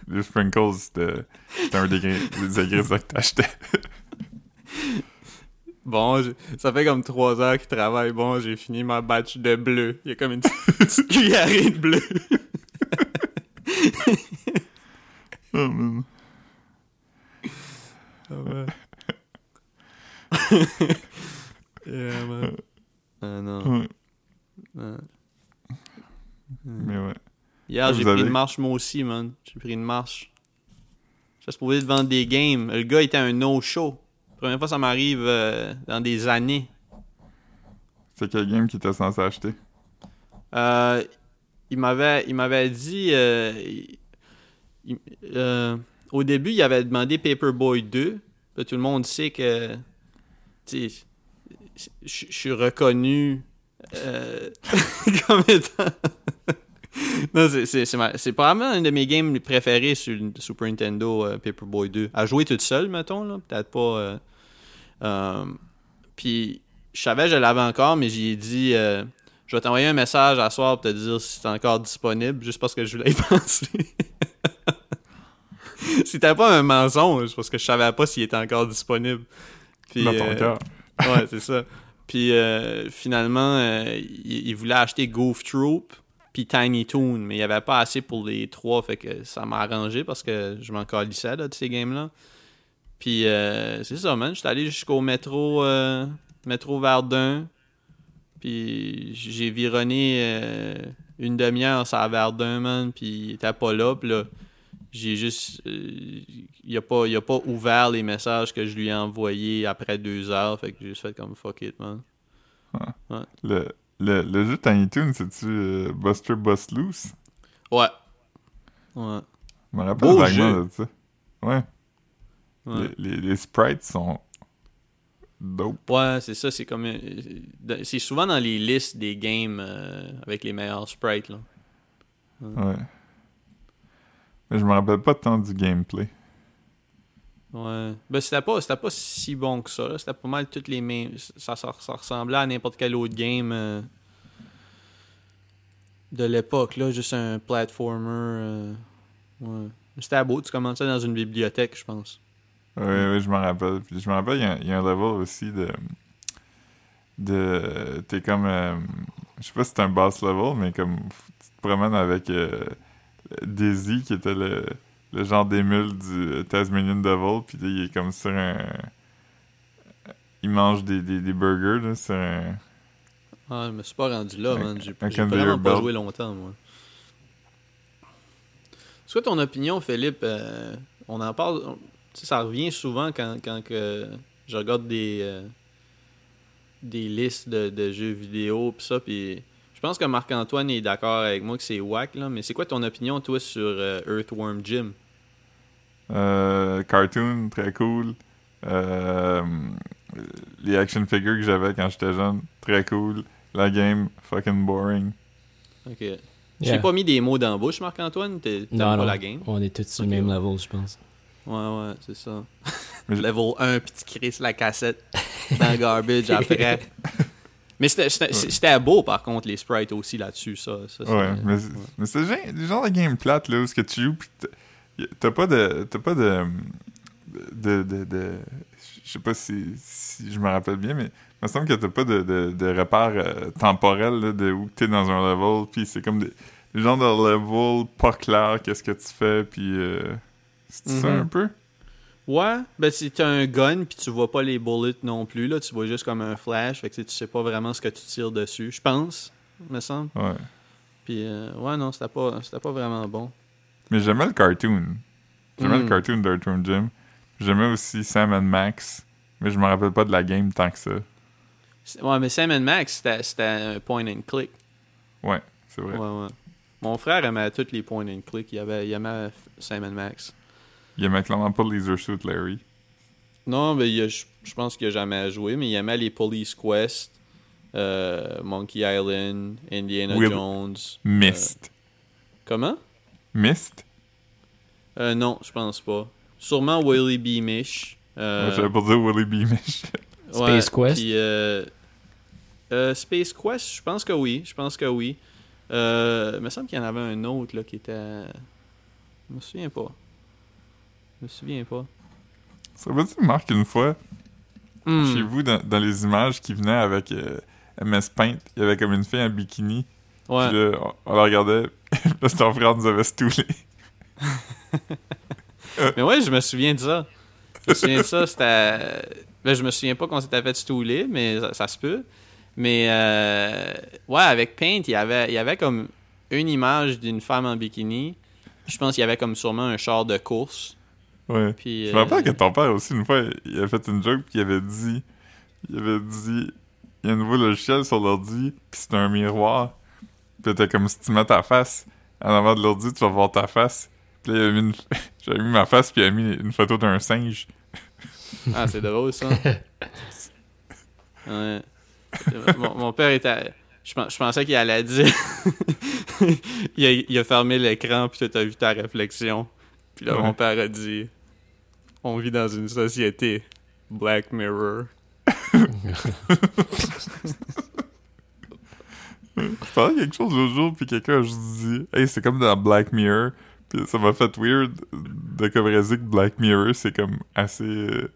S2: Les sprinkles, c'était c'était un des, des ingrédients que t'achetais. [LAUGHS]
S1: Bon, ça fait comme trois heures qu'il travaille. Bon, j'ai fini ma batch de bleu. Il y a comme une petite [LAUGHS] cuillerée de bleu. [LAUGHS]
S2: Oh, man.
S1: Yeah, man. Ah non.
S2: Ouais,
S1: Ah.
S2: Mais ouais.
S1: Hier, j'ai pris
S2: avez-
S1: une marche moi aussi, man. J'ai pris une marche. J'étais supposé de vendre des games. Le gars était un no-show. Première fois que ça m'arrive euh, dans des années.
S2: C'est quel game qui était censé acheter?
S1: Euh, il m'avait il m'avait dit euh, il- euh, au début il avait demandé Paperboy 2 Puis tout le monde sait que tu sais, je suis reconnu euh, [LAUGHS] comme étant [LAUGHS] c'est probablement un de mes games préférés sur le Super Nintendo euh, Paperboy 2 à jouer toute seule mettons là peut-être pas euh, euh, puis je savais que je l'avais encore mais j'ai dit euh, je vais t'envoyer un message à soir pour te dire si c'est encore disponible, juste parce que je voulais y [LAUGHS] penser. C'était pas un mensonge, parce que je savais pas s'il était encore disponible. Puis,
S2: Dans ton cœur.
S1: ouais, c'est ça. Puis finalement, il, il voulait acheter Goof Troop puis Tiny Toon, mais il y avait pas assez pour les trois, fait que ça m'a arrangé parce que je m'en calissais là, de ces games-là. Puis euh, c'est ça, man. J'étais allé jusqu'au métro, euh, métro Verdun. Puis j'ai vironné euh, une demi-heure sur Verdun, man. Puis il était pas là. Puis là, j'ai juste. euh, il, a pas, il a pas ouvert les messages que je lui ai envoyés après deux heures. Fait que j'ai juste fait comme fuck it, man.
S2: Le, le, le jeu Tiny Toon, c'est-tu euh, Buster Bust Loose?
S1: Ouais. Ouais.
S2: Je me rappelle
S1: Beau
S2: vaguement
S1: jeu.
S2: de ça. Ouais.
S1: Ouais.
S2: Les, les, les sprites sont dope.
S1: Ouais, c'est ça, c'est comme. euh, C'est souvent dans les listes des games euh, avec les meilleurs sprites, là.
S2: Ouais. Mais je me rappelle pas tant du gameplay.
S1: Ouais. Ben, c'était pas, pas si bon que ça. C'était pas mal toutes les mêmes. Ça, ça, ressemblait à n'importe quel autre game euh, de l'époque, là. Juste un platformer. euh, ouais. C'était beau, tu commençais dans une bibliothèque, je pense.
S2: Ouais, ouais, je me rappelle. Puis je me rappelle, il y a- un level aussi de. de T'es comme. euh, Je sais pas si c'est un boss level, mais comme tu te promènes avec Daisy, qui était le, le genre d'émule du euh, Tasmanian Devil, puis il est comme sur un. Il mange des, des, des burgers, là, sur un.
S1: Ah, je me suis pas rendu là,
S2: Un-
S1: man. J'ai vraiment pas
S2: belt.
S1: joué longtemps, moi. C'est quoi ton opinion, Philippe? Euh, on en parle... on- tu sais, ça revient souvent quand, quand que je regarde des... euh, des listes de, de jeux vidéo pis ça, puis je pense que Marc-Antoine est d'accord avec moi que c'est whack, là, mais c'est quoi ton opinion, toi, sur euh, Earthworm Jim?
S2: Euh, cartoon, très cool. Euh, les action figures que j'avais quand j'étais jeune, très cool. La game, fucking boring.
S1: Ok. J'ai
S3: Yeah.
S1: pas mis des mots dans la bouche, Marc-Antoine? T'es- T'aimes
S3: Non,
S1: pas
S3: non.
S1: la game?
S3: On est tous sur le même level, je pense.
S1: Ouais, ouais, c'est ça. Level 1, puis tu crisses la cassette dans le garbage après. [LAUGHS] Mais c'était- beau, par contre, les sprites aussi là-dessus, ça.
S2: Ouais, mais, c'est- mais c'est le genre- le genre de game plate là où ce que tu joues pis t'as- pas de t'as pas de de, de, de- je sais pas si, si je me rappelle bien mais il me semble que t'as pas de, de, de repère euh, temporel là, de où t'es dans un level puis c'est comme des, des genres de level pas clair qu'est-ce que tu fais puis euh, c'est ça
S1: Mhm.
S2: un peu?
S1: Ouais, ben si t'as un gun, puis tu vois pas les bullets non plus, là, tu vois juste comme un flash, fait que tu sais, pas vraiment ce que tu tires dessus, je pense, me semble.
S2: ouais
S1: Puis, euh, ouais, non, c'était pas, c'était pas vraiment bon.
S2: mais j'aimais le cartoon j'aimais
S1: Mm.
S2: le cartoon d'Earthworm Jim j'aimais aussi Sam and Max mais je me rappelle pas de la game tant que ça
S1: C'est- Ouais, mais Sam Max, c'était c'était un point and click.
S2: ouais c'est vrai
S1: Ouais, ouais. Mon frère aimait tous les point and click, il, avait, il aimait Sam Max.
S2: Il aimait clairement pas Laser Suit Larry
S1: Non, mais je pense qu'il a jamais joué, mais il aimait les Police Quest, euh, Monkey Island, Indiana
S2: Will-
S1: Jones.
S2: Mist
S1: Comment?
S2: Mist?
S1: Euh, non, je pense pas. Sûrement Willy B. Mish. Euh,
S2: j'avais pas dire Willy B. Mish. [LAUGHS]
S1: ouais,
S3: Space Quest?
S1: euh, euh, Space Quest, je pense que oui. Je pense que oui. Euh, il me semble qu'il y en avait un autre là, qui était. Je me souviens pas. Je me souviens pas.
S2: Ça veut dire, Marc, une fois,
S1: Hmm.
S2: chez vous, dans, dans les images qui venaient avec euh, MS Paint, il y avait comme une fille en bikini.
S1: Ouais.
S2: Puis là, on, on la regardait. [LAUGHS] là, ton frère nous avait stoulé. [LAUGHS]
S1: Mais ouais, je me souviens de ça. Je me souviens de ça, c'était... Ben, je me souviens pas qu'on s'était fait stouler, mais ça, ça se peut. Mais, euh... ouais, avec Paint, il y avait, il y avait comme une image d'une femme en bikini. Je pense qu'il y avait comme sûrement un char de course.
S2: Ouais.
S1: Puis,
S2: Je me rappelle
S1: euh,
S2: que ton père aussi, une fois, il avait fait une joke, puis il avait dit. Il avait dit. Il y a un nouveau logiciel sur l'ordi, puis c'est un miroir. Puis t'as comme si tu mets ta face en avant de l'ordi, tu vas voir ta face. Puis là, il avait mis une... [LAUGHS] j'avais mis ma face, puis il a mis une photo d'un singe.
S1: Ah, c'est drôle, ça. [LAUGHS] Ouais. Mon, mon père était... Je, pen- je pensais qu'il allait dire... [LAUGHS] il, a, il a fermé l'écran, puis t'as vu ta réflexion. Puis là,
S2: Ouais.
S1: mon père a dit... On vit dans une société. Black Mirror.
S2: Je parlais quelque chose l'autre jour, puis quelqu'un a juste dit Hey, c'est comme dans Black Mirror. Puis ça m'a fait weird de comme réaliser que Black Mirror, c'est comme assez. euh,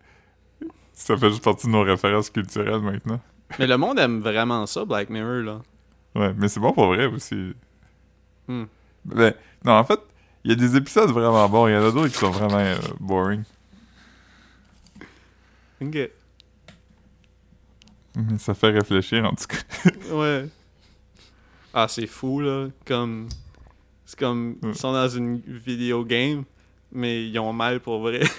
S2: Ça fait juste partie de nos références culturelles maintenant.
S1: Mais le monde aime vraiment ça, Black Mirror, là.
S2: Ouais, mais c'est bon pour vrai aussi.
S1: Hmm.
S2: Ben, non, en fait, il y a des épisodes vraiment bons, il y en a d'autres qui sont vraiment euh, boring.
S1: Ok.
S2: Ça fait réfléchir en tout cas. [LAUGHS]
S1: Ouais. Ah, c'est fou, là. Comme... C'est comme... Ils sont dans une vidéo game, mais ils ont mal pour vrai. [LAUGHS]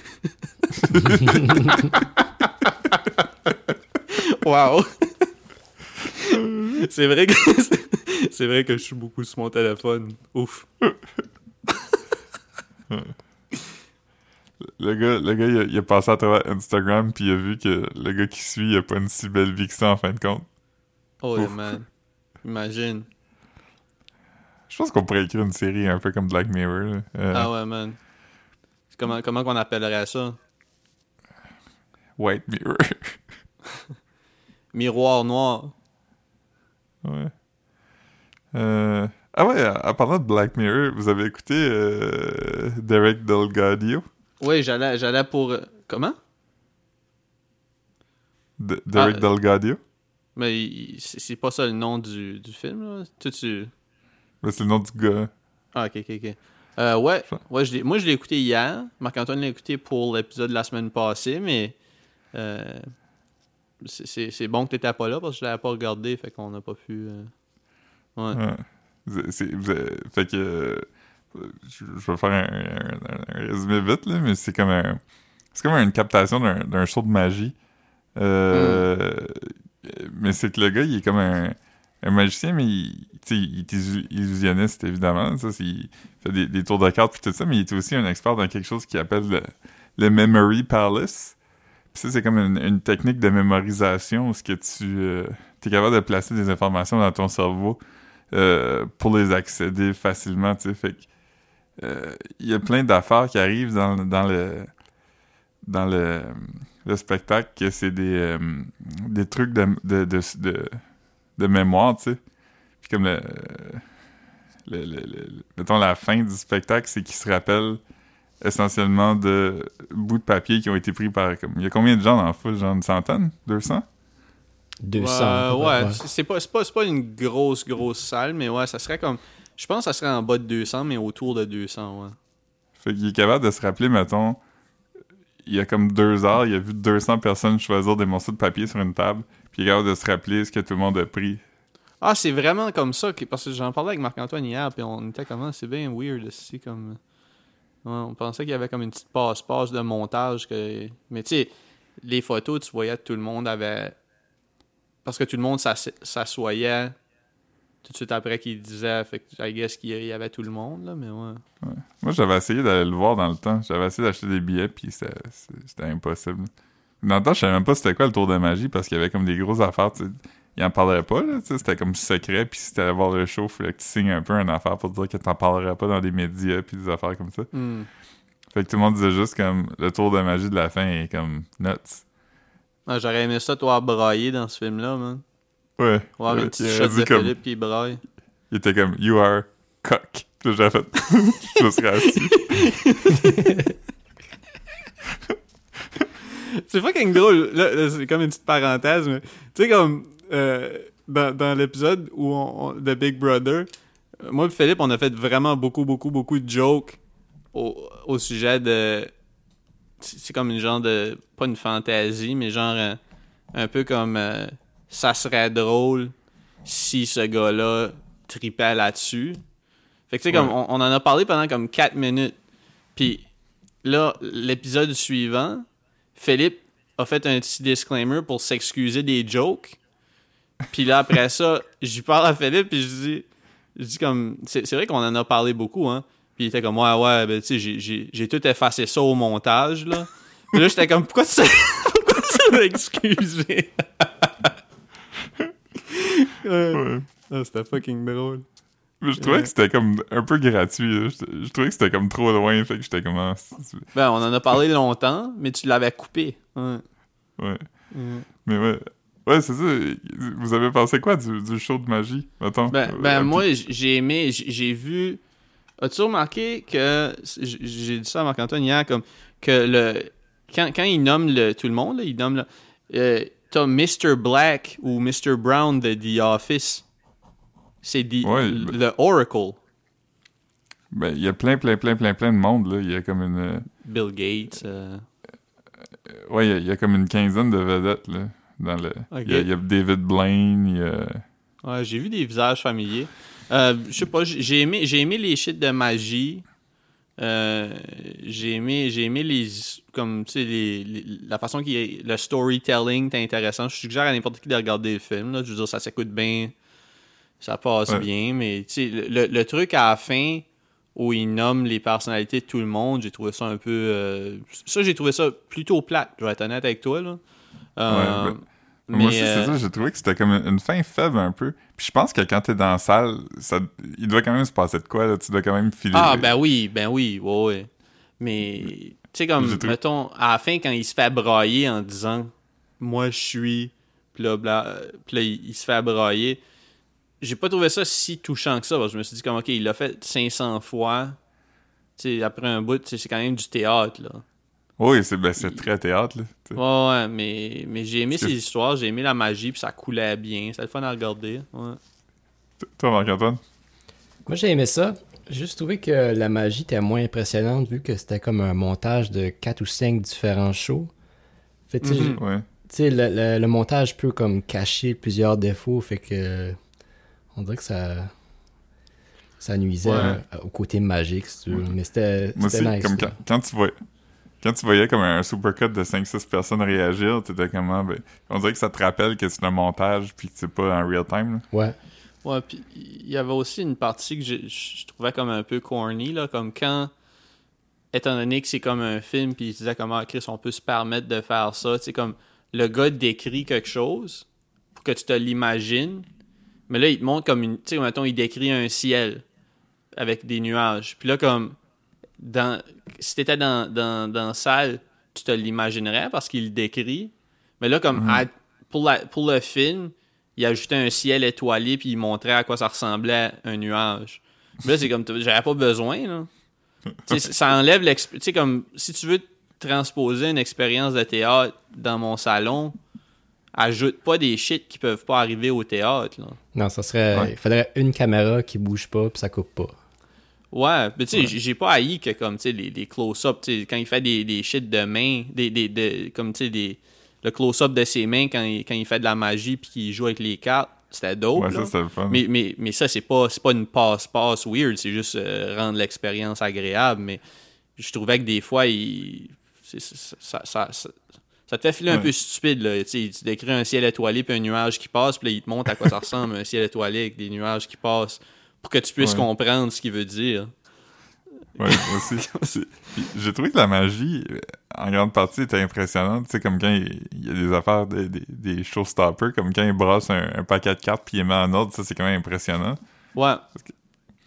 S1: wow. [LAUGHS] c'est vrai que c'est vrai que je suis beaucoup sur mon téléphone. Ouf.
S2: Le gars, le gars il, a, il a passé à travers Instagram, puis il a vu que le gars qui suit, il a pas une si belle vie que ça en fin de compte.
S1: Oh
S2: Ouf.
S1: man. Imagine.
S2: Je pense qu'on pourrait écrire une série un peu comme Black Mirror. Euh,
S1: Ah ouais man. Comment comment qu'on appellerait ça?
S2: White Mirror. [LAUGHS]
S1: Miroir noir.
S2: ouais. Euh, Ah ouais, en en parlant de Black Mirror, vous avez écouté euh, Derek Delgadio?
S1: Oui, j'allais j'allais pour euh, comment?
S2: De- Derek
S1: Ah,
S2: Delgadio?
S1: Mais c'est pas ça le nom du, du film, là? Tu...
S2: Ben, c'est le nom du gars.
S1: Ah, ok, ok, ok. Euh, ouais, ouais je moi je l'ai écouté hier. Marc-Antoine l'a écouté pour l'épisode de la semaine passée, mais euh, c'est- bon que t'étais pas là parce que je l'avais pas regardé, fait qu'on n'a pas pu. euh, Ouais.
S2: Fait que. Euh, je, vais faire un, résumé vite, là, mais c'est comme un. C'est comme une captation d'un show de magie. Euh, Mais c'est que le gars, il est comme un, un magicien, mais il, il est illu- illusionniste, évidemment. Ça, il fait des, tours de cartes puis tout ça, mais il est aussi un expert dans quelque chose qu'il appelle le, le Memory Palace. Puis ça, c'est comme une, technique de mémorisation où ce que tu es capable de placer des informations dans ton cerveau euh, pour les accéder facilement, euh, il y a plein d'affaires qui arrivent dans, dans le dans le, le spectacle que c'est des, euh, des trucs de, de, de, de, de mémoire, tu sais. Puis comme le, le, le- le- mettons la fin du spectacle, c'est qu'il se rappelle essentiellement de bouts de papier qui ont été pris par comme il y a combien de gens dans la foule? Genre une centaine? 200
S3: 200.
S1: Ouais,
S3: près,
S1: ouais, c'est c'est pas, c'est pas, c'est pas une grosse, grosse salle, mais ouais, ça serait comme. Je pense que ça serait en bas de 200, mais autour de 200, ouais.
S2: Fait qu'il est capable de se rappeler, mettons, il y a comme deux heures, il a vu 200 personnes choisir des morceaux de papier sur une table, puis il est capable de se rappeler ce que tout le monde a pris.
S1: Ah, c'est vraiment comme ça, que, parce que j'en parlais avec Marc-Antoine hier, puis on était comme, Ah, c'est bien weird ici, comme... Ouais, on pensait qu'il y avait comme une petite passe-passe de montage, que... mais tu sais, les photos, tu voyais tout le monde avait... Parce que tout le monde s'ass- s'assoyait tout de suite après qu'il disait, fait que I guess qu'il y avait tout le monde, là, mais ouais.
S2: Moi, j'avais essayé d'aller le voir dans le temps. J'avais essayé d'acheter des billets, puis c'était c'était impossible. Dans le temps, je savais même pas c'était quoi le tour de magie, parce qu'il y avait comme des grosses affaires, tu sais. Il en parlerait pas, là, tu sais. C'était comme secret, puis si t'allais voir le show, fallait que tu signes un peu une affaire pour dire que t'en parlerais pas dans les médias, puis des affaires comme ça.
S1: Hmm.
S2: Fait que tout le monde disait juste comme le tour de magie de la fin est comme nuts.
S1: Ah, J'aurais aimé ça, toi, brailler dans ce film-là, man.
S2: Ouais. Ouais,
S1: une petite shot de
S2: comme-
S1: Philippe qui braille.
S2: Il était comme You are cock. Puis j'ai fait. [LAUGHS] je me serais assis. [LAUGHS]
S1: C'est fucking drôle. Là, là, c'est comme une petite parenthèse, mais tu sais, comme euh, dans, dans l'épisode où on, on- de Big Brother, euh, moi et Philippe, on a fait vraiment beaucoup, beaucoup, beaucoup de jokes au, au sujet de. C'est comme une genre de. Pas une fantaisie, mais genre euh, un peu comme. euh, ça serait drôle si ce gars-là tripait là-dessus. Fait que tu sais, comme on, on en a parlé pendant comme 4 minutes. Puis là, l'épisode suivant, Philippe a fait un petit disclaimer pour s'excuser des jokes. Puis là, après ça, [LAUGHS] j'y parle à Philippe, puis je dis, je dis comme, c'est vrai qu'on en a parlé beaucoup, hein. Puis il était comme, ouais, ouais, ben, tu sais, j'ai- tout effacé ça au montage, là. Puis là, j'étais comme, pourquoi tu [LAUGHS] pourquoi tu m'as excusé? Ouais. Ah, c'était fucking drôle.
S2: Mais je trouvais que c'était comme un peu gratuit. Je, je trouvais que c'était comme trop loin. Fait que j'étais comme. ah,
S1: Ben, on en a parlé longtemps, mais tu l'avais coupé. Ouais.
S2: Ouais.
S1: Ouais.
S2: Mais ouais. Ouais, c'est ça. Vous avez pensé quoi du, du show de magie, mettons?
S1: Ben,
S2: Euh,
S1: ben
S2: un
S1: moi, j'ai aimé, j'ai vu. As-tu remarqué que. J'ai dit ça à Marc-Antoine hier, comme. Que le. Quand, quand il nomme le, tout le monde, là, il nomme. là, euh, T'as Mr. Black ou Mr. Brown de The Office. C'est the,
S2: Ouais,
S1: le Oracle.
S2: Ben, il y a plein, plein, plein, plein, plein de monde, là. Il y a comme une. euh,
S1: Bill Gates. euh,
S2: Ouais, il y a- il y, a comme une quinzaine de vedettes, là. Dans le... il, y a, y David Blaine, il y a.
S1: Ouais, j'ai vu des visages familiers. Euh, je sais pas, j'ai aimé, j'ai aimé les shit de magie. Euh, j'ai aimé, j'ai aimé les, comme tu sais, les, les- la façon qui est, le storytelling est intéressant. Je suggère à n'importe qui de regarder le film. Là. Je veux dire, ça s'écoute bien, ça passe
S2: Ouais.
S1: bien, mais tu sais, le, le- truc à la fin où il nomme les personnalités de tout le monde, j'ai trouvé ça un peu, euh, ça j'ai trouvé ça plutôt plate. Je vais être honnête avec toi là. Euh,
S2: Ouais, ben,
S1: mais,
S2: Moi aussi,
S1: euh,
S2: c'est ça, j'ai trouvé que c'était comme une, une fin faible un peu. Puis je pense que quand t'es dans la salle, ça, il doit quand même se passer de quoi, là. Tu dois quand même filer.
S1: Ah, ben oui, ben oui, ouais, ouais. Mais, tu sais, comme, mettons, à la fin, quand il se fait brailler en disant « Moi, je suis... » Puis là, bla- euh, puis là, il, il se fait brailler. J'ai pas trouvé ça si touchant que ça, parce que je me suis dit comme, OK, il l'a fait 500 fois. Tu sais, après un bout, c'est quand même du théâtre, là.
S2: Oui, c'est ben, c'est très théâtre, là.
S1: Ouais, ouais, mais, mais j'ai aimé ces histoires, j'ai aimé la magie, puis ça coulait bien. C'était le fun à regarder. Ouais.
S2: Toi, Marc-Antoine?
S3: Moi, j'ai aimé ça. J'ai juste trouvé que la magie était moins impressionnante vu que c'était comme un montage de 4 ou 5 différents shows. Fait que, tu sais,
S1: Mhm.
S2: Ouais.
S3: le, le- le montage peut comme cacher plusieurs défauts, fait que on dirait que ça ça nuisait
S2: Ouais.
S3: au côté magique, si tu veux. Mais c'était nice.
S2: comme quand, quand tu voyais... Quand tu voyais comme un supercut de 5-6 personnes réagir, t'étais comment? Ben, on dirait que ça te rappelle que c'est un montage puis que c'est pas en real time. là.
S3: Ouais.
S1: Ouais, puis il y avait aussi une partie que je, je trouvais comme un peu corny, là, comme quand, étant donné que c'est comme un film, puis il disait comment, ah, Chris, on peut se permettre de faire ça, tu sais, comme le gars décrit quelque chose pour que tu te l'imagines, mais là, il te montre comme une, tu sais, mettons, il décrit un ciel avec des nuages, puis là, comme, dans, si t'étais dans, dans, dans la salle, tu te l'imaginerais parce qu'il le décrit, mais là, comme, à- pour, la, pour le film, il ajoutait un ciel étoilé puis il montrait à quoi ça ressemblait un nuage. Mais là, c'est comme, j'avais pas besoin, là. [LAUGHS] Ça enlève l'expérience. Tu sais, comme, si tu veux transposer une expérience de théâtre dans mon salon, ajoute pas des shit qui peuvent pas arriver au théâtre, là.
S3: Non, ça serait.
S2: Ouais.
S3: Il faudrait une caméra qui bouge pas puis ça coupe pas.
S1: Ouais, mais tu sais, j'ai- j'ai pas haï que comme, tu sais, les, les close-up, tu sais, quand il fait des, des shit de main, des, des, de- comme, tu sais, des, le close-up de ses mains quand il, quand il fait de la magie puis qu'il joue avec les cartes, c'était dope,
S2: Ouais,
S1: là.
S2: ça, c'est le fun.
S1: Mais, mais, mais ça, c'est pas, c'est pas une passe-passe weird, c'est juste euh, rendre l'expérience agréable. Mais je trouvais que des fois, il, ça, ça, ça, ça te fait filer un peu stupide. Là. Tu décris un ciel étoilé puis un nuage qui passe, puis là, il te montre à quoi ça ressemble, un ciel étoilé avec des nuages qui passent, pour que tu puisses
S2: Ouais.
S1: comprendre ce qu'il veut dire.
S2: Ouais, moi aussi. [LAUGHS] C'est- J'ai trouvé que la magie, en grande partie, était impressionnante. Tu sais, comme quand il, il y a des affaires, des, des, des showstoppers, comme quand il brasse un, un paquet de cartes puis il les met en ordre, ça, c'est quand même impressionnant.
S1: Ouais.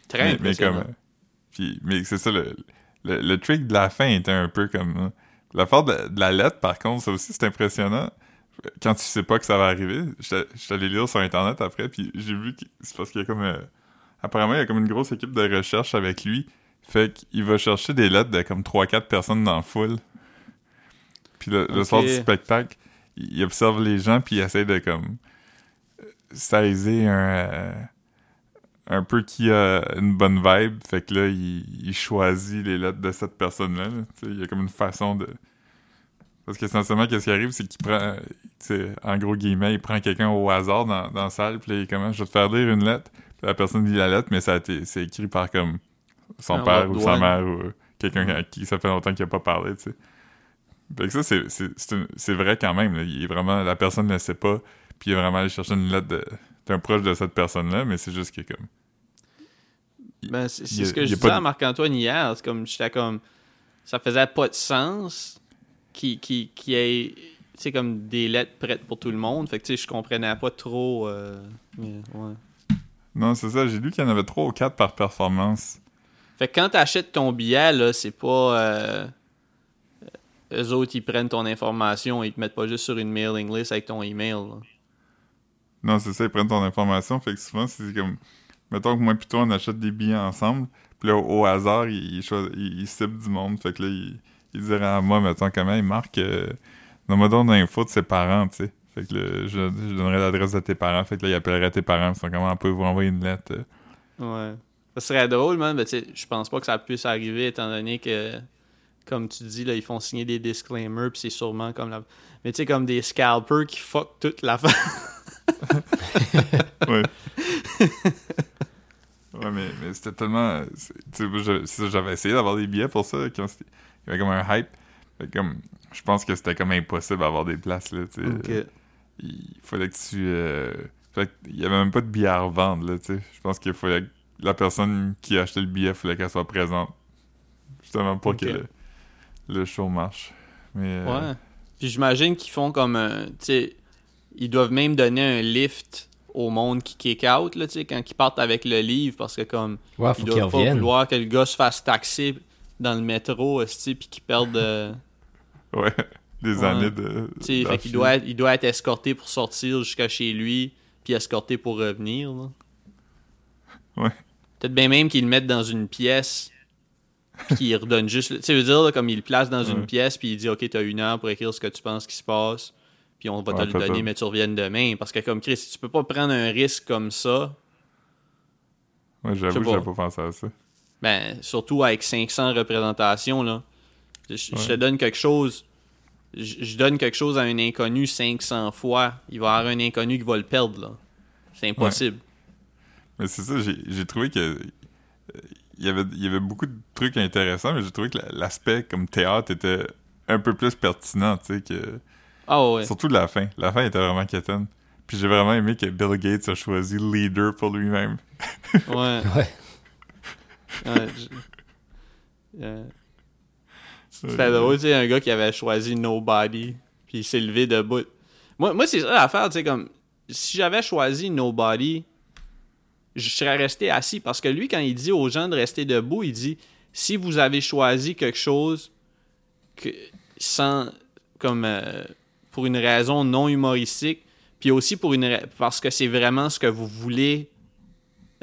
S1: Très
S2: mais, mais
S1: impressionnant.
S2: comme, euh, puis, mais c'est ça, le, le, le trick de la fin était un peu comme... hein. L'affaire de, de la lettre, par contre, ça aussi, c'est impressionnant. Quand tu sais pas que ça va arriver, j'étais allé lire sur Internet après, puis j'ai vu que c'est parce qu'il y a comme... euh, apparemment, il y a comme une grosse équipe de recherche avec lui. Fait qu'il va chercher des lettres de comme 3-4 personnes dans la foule. Puis le, soir du spectacle, il observe les gens, puis il essaie de comme... saisir un... euh, un peu qui a une bonne vibe. Fait que là, il, il choisit les lettres de cette personne-là. là. Il y a comme une façon de... Parce qu'essentiellement, qu'est-ce qui arrive, c'est qu'il prend... En gros guillemets, il prend quelqu'un au hasard dans, dans la salle, puis là, il est comme, je vais te faire lire une lettre. La personne lit la lettre, mais ça a été, c'est écrit par comme son père ou sa mère ou quelqu'un à qui ça fait longtemps qu'il a pas parlé, tu sais. Fait que ça, c'est, vrai quand même. là. Il est vraiment... La personne ne le sait pas, puis il est vraiment allé chercher une lettre de, d'un proche de cette personne-là, mais c'est juste que comme...
S1: Ben, c'est ce que je disais à Marc-Antoine hier. C'est comme, j'étais comme, ça faisait pas de sens qu'il qui, qui ait, comme des lettres prêtes pour tout le monde. Fait que, tu sais, je comprenais pas trop. euh, mais, ouais.
S2: Non, c'est ça. J'ai lu qu'il y en avait trois ou quatre par performance.
S1: Fait que quand t'achètes ton billet, là, c'est pas. Euh, eux autres, ils prennent ton information, ils te mettent pas juste sur une mailing list avec ton email. là.
S2: Non, c'est ça. Ils prennent ton information. Fait que souvent, c'est comme... Mettons que moi toi, on achète des billets ensemble. Puis là, au, au hasard, ils, ils ciblent du monde. Fait que là, ils, diraient à moi, mettons, comment ils marquent... Euh, Donne-moi donc l'info de ses parents, tu sais. Fait que là, je, je donnerais l'adresse de tes parents. Fait que là, ils appelleraient tes parents. Ils sont comment on peut vous envoyer une lettre.
S1: Ouais. Ça serait drôle, man, mais tu sais, je pense pas que ça puisse arriver étant donné que, comme tu dis, là, ils font signer des disclaimers, puis c'est sûrement comme la. Mais tu sais, comme des scalpers qui fuck toute la fin.
S2: Ouais. [LAUGHS] ouais, mais, mais c'était tellement. j'avais essayé d'avoir des billets pour ça. Quand il y avait comme un hype. Fait comme, je pense que c'était comme impossible d'avoir des places, là, tu sais. Il fallait que tu. euh, il y avait même pas de billets à revendre, là, tu sais. Je pense qu'il fallait que la personne qui a acheté le billet, il fallait qu'elle soit présente. Justement pour que le, le show marche. Mais. euh,
S1: Ouais. Puis j'imagine qu'ils font comme un. Tu sais, ils doivent même donner un lift au monde qui kick out, là, tu sais, quand ils partent avec le livre, parce que comme.
S3: Ouais,
S1: Ils
S3: faut qu'ils
S1: doivent pas vouloir que le gars se fasse taxer dans le métro, esti, puis qu'il perde de. [LAUGHS]
S2: Ouais. Des
S1: Ouais.
S2: années de.
S1: Tu sais, qu'il doit, être- il doit être escorté pour sortir jusqu'à chez lui, puis escorté pour revenir. Là.
S2: Ouais.
S1: Peut-être bien même qu'ils le mettent dans une pièce Puis il redonne juste. Tu sais, veux dire, là, comme il le place dans
S2: Ouais.
S1: une pièce, puis il dit Ok, t'as une heure pour écrire ce que tu penses qui se passe, puis on va te le donner, mais tu reviennes demain. Parce que, comme Chris, tu peux pas prendre un risque comme ça,
S2: Ouais, j'avoue, j'avais
S1: pas.
S2: pensé à ça.
S1: ben, surtout avec 500 représentations, là. Je, te donne quelque chose. Je, donne quelque chose à un inconnu 500 fois. Il va y avoir un inconnu qui va le perdre, là. C'est impossible.
S2: Mais c'est ça, j'ai trouvé que. euh, Il y, avait, il y avait beaucoup de trucs intéressants, mais j'ai trouvé que la- l'aspect comme théâtre était un peu plus pertinent, tu sais, que.
S1: Ah ouais.
S2: Surtout la fin. La fin était vraiment quétaine. Puis j'ai vraiment aimé que Bill Gates a choisi leader pour lui-même.
S1: Ouais.
S3: Ouais.
S1: Ouais, je- euh, C'était drôle, tu sais, un gars qui avait choisi Nobody, puis il s'est levé debout. Moi, moi c'est ça l'affaire, tu sais, comme, si j'avais choisi Nobody, je serais resté assis, parce que lui, quand il dit aux gens de rester debout, il dit, si vous avez choisi quelque chose que, sans, comme, euh, pour une raison non humoristique, puis aussi pour une, parce que c'est vraiment ce que vous voulez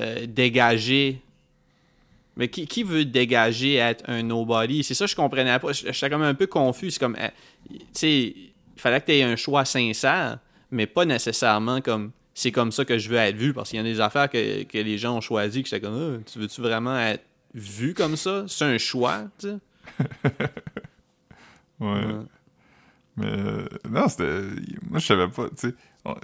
S1: euh, dégager mais qui, qui veut dégager être un nobody? C'est ça que je comprenais pas. J'étais comme un peu confus. C'est comme, euh, tu sais, il fallait que tu aies un choix sincère, mais pas nécessairement comme c'est comme ça que je veux être vu. Parce qu'il y a des affaires que, que les gens ont choisi que j'étais comme, Ah, tu veux-tu vraiment être vu comme ça? C'est un choix, tu sais? [LAUGHS]
S2: Ouais.
S1: Ouais.
S2: Mais euh, non, c'était. Moi, je savais pas, tu sais. on-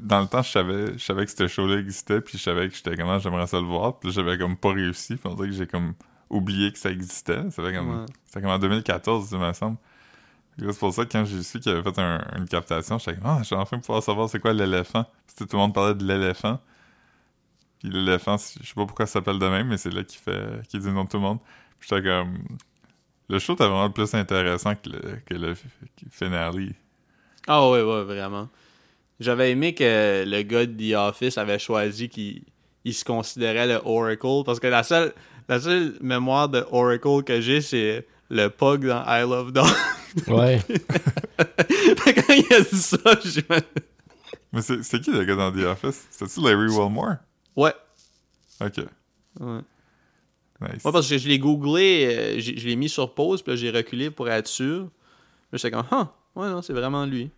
S2: Dans le temps, je savais, je savais que ce show-là existait, puis je savais que j'étais comment j'aimerais ça le voir, puis j'avais comme pas réussi, puis on dirait que j'ai comme oublié que ça existait. Ça fait comme.
S1: Ouais.
S2: C'était comme en 2014, il me semble. Que C'est pour ça que quand j'ai su qu'il avait fait un- une captation, j'étais comme, ah, je vais enfin pouvoir savoir c'est quoi l'éléphant. Tu sais, tout le monde parlait de l'éléphant. Puis l'éléphant, je sais pas pourquoi ça s'appelle de même, mais c'est là qui fait, qui dit le nom de tout le monde. Puis j'étais comme, le show était vraiment plus intéressant que le, que le finale.
S1: Ah ouais, ouais, vraiment. J'avais aimé que le gars de The Office avait choisi qu'il il se considérait le Oracle parce que la seule, la seule mémoire de Oracle que j'ai, c'est le Pug dans I Love Dog. [LAUGHS]
S3: Ouais. [LAUGHS]
S1: Quand il a dit ça, j'ai...
S2: Mais c'est c'est qui le gars dans The Office? C'est-tu Larry Wilmore?
S1: Ouais.
S2: Ok,
S1: Ouais.
S2: Nice.
S1: Moi, parce que je l'ai googlé, euh, je l'ai mis sur pause, puis là, j'ai reculé pour être sûr. Là, j'étais comme, ah, ouais, non, c'est vraiment lui.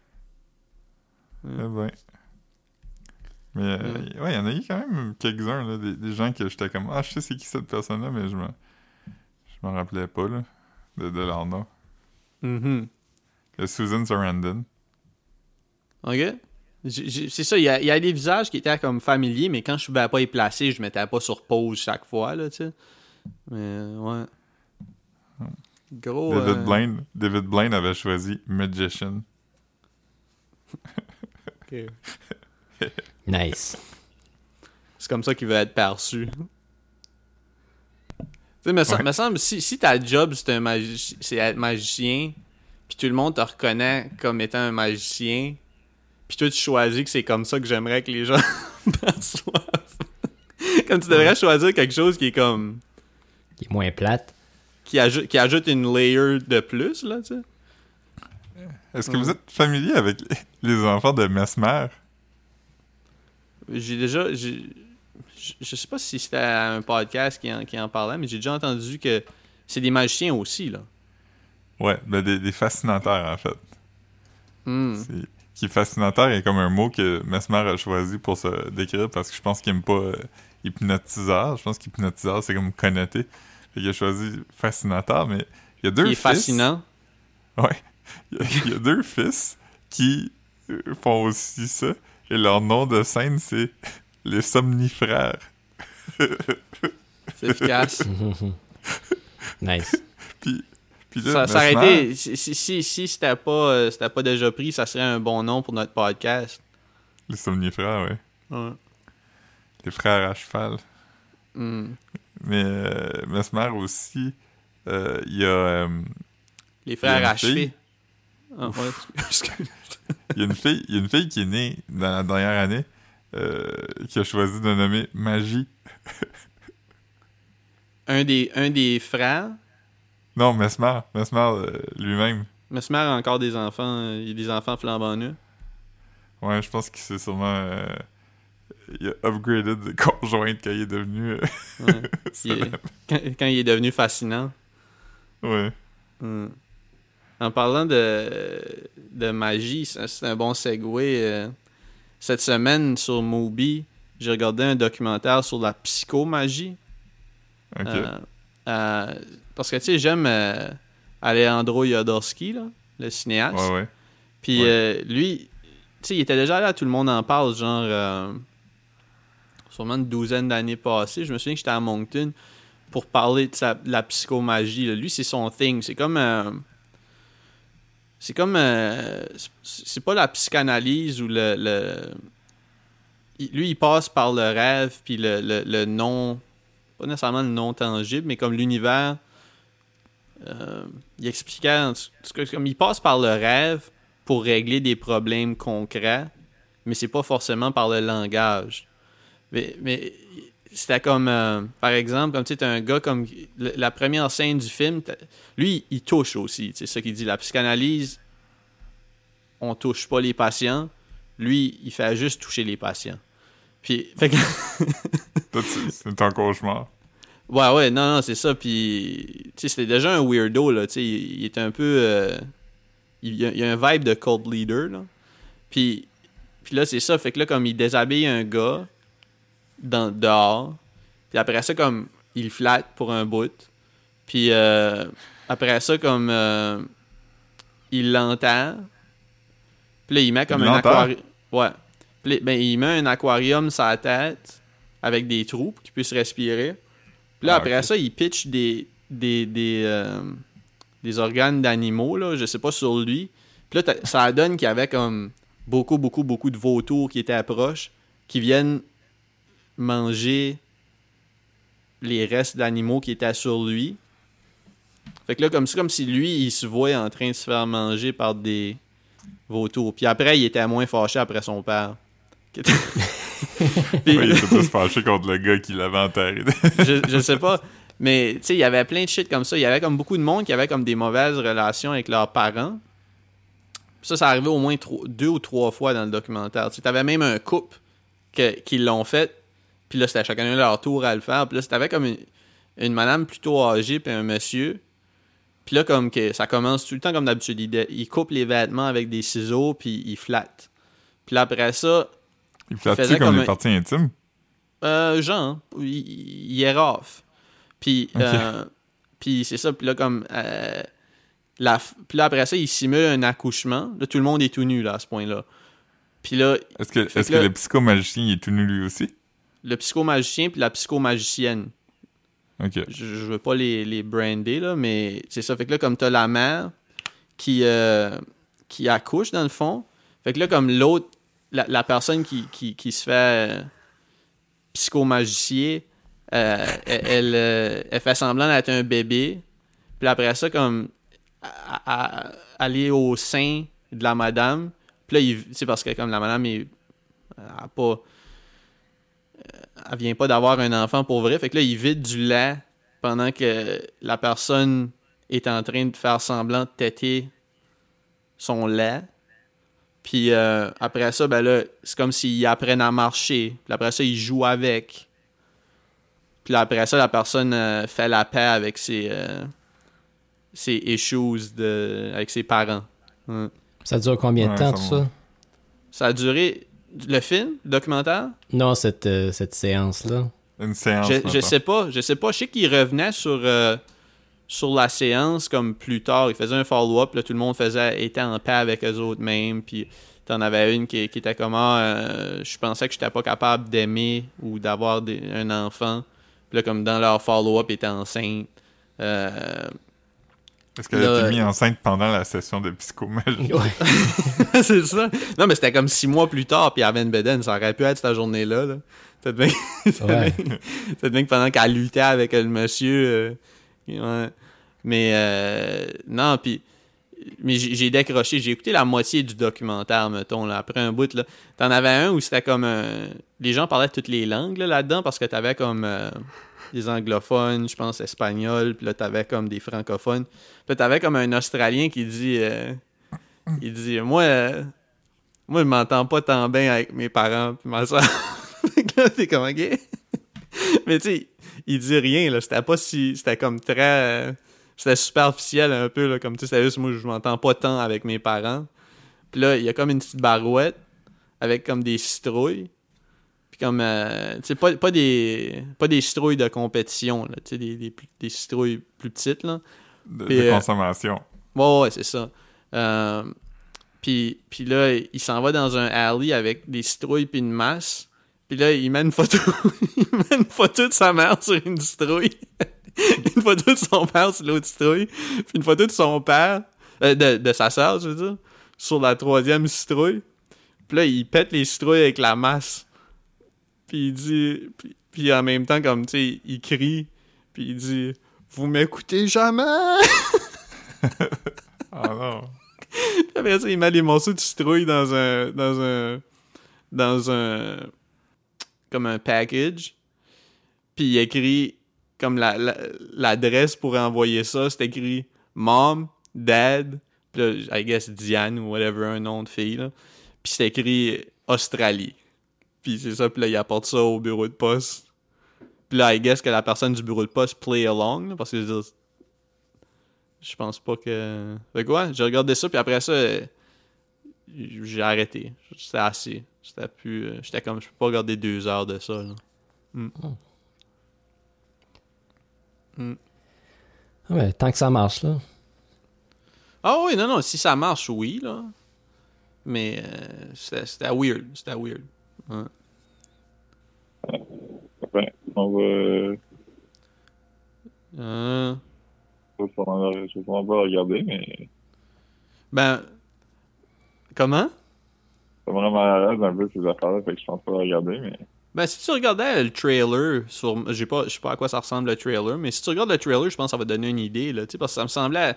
S2: Eh ben. Mais euh, ouais, il y en a eu quand même quelques-uns, là, des, des gens que j'étais comme, ah, je sais c'est qui cette personne-là, mais je me, je m'en rappelais pas, là, de, de leur nom.
S1: Mhm.
S2: Le Susan Sarandon.
S1: OK? C'est ça, il y, a, il y a des visages qui étaient comme familiers, mais quand je pouvais pas y placer, je mettais pas sur pause chaque fois, là, tu sais. Mais, ouais. Gros.
S2: David
S1: euh,
S2: Blaine. David Blaine avait choisi Magician.
S3: Nice.
S1: C'est comme ça qu'il veut être perçu. Tu sais, me,
S2: Ouais.
S1: me semble, si, si ta job, c'est un magi- être magicien, puis tout le monde te reconnaît comme étant un magicien, puis toi, tu choisis que c'est comme ça que j'aimerais que les gens [LAUGHS] perçoivent. comme tu devrais choisir quelque chose qui est comme...
S3: Qui est moins plate.
S1: qui ajoute, qui ajoute une layer de plus, là, tu sais.
S2: Est-ce que vous êtes familier avec les, enfants de Mesmer?
S1: J'ai déjà. Je je sais pas si c'était un podcast qui en, qui en parlait, mais j'ai déjà entendu que c'est des magiciens aussi, là.
S2: Ouais, ben des, des fascinateurs, en fait. C'est- Qui est fascinateur est comme un mot que Mesmer a choisi pour se décrire parce que je pense qu'il aime pas euh, hypnotiseur. Je pense qu'hypnotiseur, c'est comme connoté. Fait qu'il a choisi fascinateur, mais il y a deux
S1: Qui est
S2: fils.
S1: fascinant.
S2: Ouais. Il y, a, il y a deux fils qui euh, font aussi ça. Et leur nom de scène, c'est les Somnifrères.
S1: C'est efficace. [LAUGHS]
S3: nice.
S2: Puis, puis là,
S1: ça, ça aurait été. Si, si, si, si c'était pas, euh, c'était pas déjà pris, ça serait un bon nom pour notre podcast.
S2: Les Somnifrères, ouais.
S1: Ouais.
S2: Les frères à cheval.
S1: Hmm.
S2: Mais euh, Mesmer aussi, euh, il y a... euh,
S1: Les frères
S2: fille.
S1: Ah, ouais,
S2: Il y a une fille, il y a une fille qui est née dans la dernière année qui a choisi de nommer Magie.
S1: un, des, un des frères?
S2: Non, Mesmer. Mesmer lui-même.
S1: Mesmer a encore des enfants. Il y a des enfants flambant nus.
S2: Ouais, je pense qu'il s'est sûrement. Il a upgradé des conjointes quand il est devenu. euh,
S1: Ouais. [LAUGHS] Il
S2: célèbre.
S1: est- quand, quand il est devenu fascinant.
S2: Ouais.
S1: Hmm. En parlant de, de magie, c'est un bon segue. euh, cette semaine sur Mubi, j'ai regardé un documentaire sur la psychomagie.
S2: Ok.
S1: Euh, euh, parce que tu sais, j'aime euh, Alejandro Jodorowsky, là, le cinéaste.
S2: ouais, ouais.
S1: Puis
S2: Ouais.
S1: lui, tu sais, il était déjà là, tout le monde en parle, genre, sûrement une douzaine d'années passées. Je me souviens que j'étais à Moncton pour parler de, la psychomagie. Lui, c'est son thing. C'est comme. euh, c'est comme. euh, c'est- pas la psychanalyse ou le. lui, il passe par le rêve, puis le, le, le non. Pas nécessairement le non tangible, mais comme l'univers. euh, il expliquait. en tout cas, Comme il passe par le rêve pour régler des problèmes concrets, mais c'est pas forcément par le langage. Mais, mais c'était comme, euh, par exemple, comme tu sais, un gars comme la première scène du film, lui, il touche aussi. C'est ça qu'il dit. La psychanalyse, on touche pas les patients. Lui, il fait juste toucher les patients. Puis, [LAUGHS] fait que-
S2: c'est un cauchemar.
S1: Ouais, ouais, non, non, c'est ça. Puis, tu sais, c'était déjà un weirdo, là. Tu sais, il, il est un peu. euh, il, y a, il y a un vibe de cult leader, là. Puis, puis là, c'est ça. Fait que là, comme il déshabille un gars dans, dehors. Puis après ça, comme il flatte pour un bout. Puis euh, après ça, comme euh, il l'enterre. Puis là, il met comme
S2: Il
S1: un aquarium. Ouais. Puis là, ben, il met un aquarium sur la tête avec des trous pour qu'il puisse respirer. Puis là,
S2: Ah,
S1: après ça, il pitch des, des, des, euh, des organes d'animaux, là, je sais pas, sur lui. Puis là, ça donne qu'il y avait comme beaucoup, beaucoup, beaucoup de vautours qui étaient proches, qui viennent manger les restes d'animaux qui étaient sur lui. Fait que là, comme comme si lui, il se voyait en train de se faire manger par des vautours. Puis après, il était moins fâché après son père. [LAUGHS] Puis-
S2: Ouais, il était plus fâché contre le gars qui l'avait enterré. [LAUGHS]
S1: je, je sais pas. Mais tu sais, il y avait plein de shit comme ça. Il y avait comme beaucoup de monde qui avait comme des mauvaises relations avec leurs parents. Ça, ça arrivait au moins deux ou trois fois dans le documentaire. Tu avais même un couple que- qui l'ont fait. Puis là, c'était chacun leur tour à le faire. Puis là, c'était comme une, une madame plutôt âgée puis un monsieur. Puis là, comme que ça commence tout le temps comme d'habitude. Il, coupe les vêtements avec des ciseaux puis il flatte. Puis là, après ça,
S2: Il flatte comme
S1: comme
S2: les
S1: un-
S2: parties intimes?
S1: euh, genre, il, il est rough. Puis, euh, c'est ça. Puis là, comme. euh, la, puis là, après ça, il simule un accouchement. Là, tout le monde est tout nu, là, à ce point-là. Puis là,
S2: Est-ce que, est-ce
S1: que
S2: que
S1: là-
S2: le psychomagicien est tout nu lui aussi?
S1: Le psychomagicien puis la psychomagicienne. Je, je veux pas les, les brander, là, mais c'est ça. Fait que là, comme t'as la mère qui, euh, qui accouche, dans le fond. Fait que là, comme l'autre, la, la personne qui, qui, qui se fait euh, psychomagicien, euh, elle, elle, euh, elle fait semblant d'être un bébé. Puis après ça, comme à- à- aller au sein de la madame. Puis là, c'est parce que comme la madame est elle a pas elle vient pas d'avoir un enfant pour vrai. Fait que là, il vide du lait pendant que la personne est en train de faire semblant de téter son lait. Puis euh, après ça, ben là, c'est comme s'ils apprennent à marcher. Puis après ça, ils jouent avec. Puis là, après ça, la personne euh, fait la paix avec ses, euh, ses issues de, avec ses parents.
S3: Ça dure combien de
S2: Ouais,
S3: temps,
S2: ça
S3: tout ça?
S1: Ça a duré... Le film? Le documentaire?
S3: Non, cette, euh, cette séance-là.
S2: Une séance.
S1: Je, je sais pas, je sais pas. Je sais qu'il revenait sur, euh, sur la séance comme plus tard. Il faisait un follow-up, là, tout le monde faisait était en paix avec eux autres même. Puis t'en avais une qui, qui était comme ah, euh, je pensais que j'étais pas capable d'aimer ou d'avoir des- un enfant. Puis là, comme dans leur follow-up, était enceinte. Euh,
S2: Est-ce qu'elle a été mise
S1: euh,
S2: enceinte pendant la session de psychomagie? [LAUGHS]
S3: Ouais. [LAUGHS]
S1: c'est ça. Non, mais c'était comme six mois plus tard, puis elle avait une bedaine. Ça aurait pu être cette journée-là. Là. Bien, [LAUGHS] peut-être
S3: Ouais.
S1: que pendant qu'elle luttait avec le monsieur. euh, ouais. Mais euh, non, puis. Mais j'ai décroché. J'ai écouté la moitié du documentaire, mettons, là, après un bout. là. T'en avais un où c'était comme. euh, les gens parlaient toutes les langues là, là-dedans parce que t'avais comme. Des anglophones, je pense espagnol, puis là t'avais comme des francophones. Puis t'avais comme un Australien qui dit. euh, il dit Moi, euh, moi je m'entends pas tant bien avec mes parents puis ma soeur. [LAUGHS] T'es comme, ok. [LAUGHS] Mais tu sais, il dit rien, là. C'était pas si. C'était comme très. euh, C'était superficiel un peu, là. Comme tu sais, juste, moi, je m'entends pas tant avec mes parents. Puis là, il y a comme une petite barouette avec comme des citrouilles. Comme. euh, tu sais, pas, pas, des, pas des citrouilles de compétition, là. Tu sais, des, des, des citrouilles plus petites, là.
S2: De,
S1: euh,
S2: consommation.
S1: Ouais, ouais, c'est ça. Euh, puis, puis là, il s'en va dans un alley avec des citrouilles puis une masse. Puis là, il met une photo, [LAUGHS] il met une photo de sa mère sur une citrouille. [LAUGHS] une photo de son père sur l'autre citrouille. Puis une photo de son père, euh, de, de sa sœur, je veux dire, sur la troisième citrouille. Puis là, il pète les citrouilles avec la masse. Puis il dit... Puis, puis en même temps, comme, tu sais, il crie. Puis il dit... Vous m'écoutez jamais! [LAUGHS]
S2: Ah non.
S1: Après ça, il met les morceaux de citrouille dans un. dans un. dans un. comme un package. Puis il écrit comme la- la- l'adresse pour envoyer ça, c'est écrit Mom, Dad, puis là, I guess Diane ou whatever, un nom de fille, là. Puis c'est écrit Australie. Puis c'est ça, puis là, il apporte ça au bureau de poste. Puis là, I guess que la personne du bureau de poste play along, là, parce que je veux dire, je pense pas que. Fait quoi? J'ai regardé ça, puis après ça, j'ai arrêté. C'était assez. C'était plus. euh, J'étais comme, je peux pas regarder deux heures de ça, là.
S3: Ah, mais tant que ça marche, là.
S1: Ah oui, non, non, si ça marche, oui, là. Mais euh, c'était weird. C'était weird. Ouais.
S4: Ben, on va.
S1: Euh,
S4: Je je vais pas regarder, mais
S1: ben. Comment?
S4: me rend mal à l'aise un peu ces affaires-là, fait que je pense pas regarder, mais.
S1: Ben, si tu regardais le trailer sur. J'ai pas, je sais pas à quoi ça ressemble le trailer, mais si tu regardes le trailer, je pense que ça va te donner une idée, là. Tu sais, parce que ça me semblait.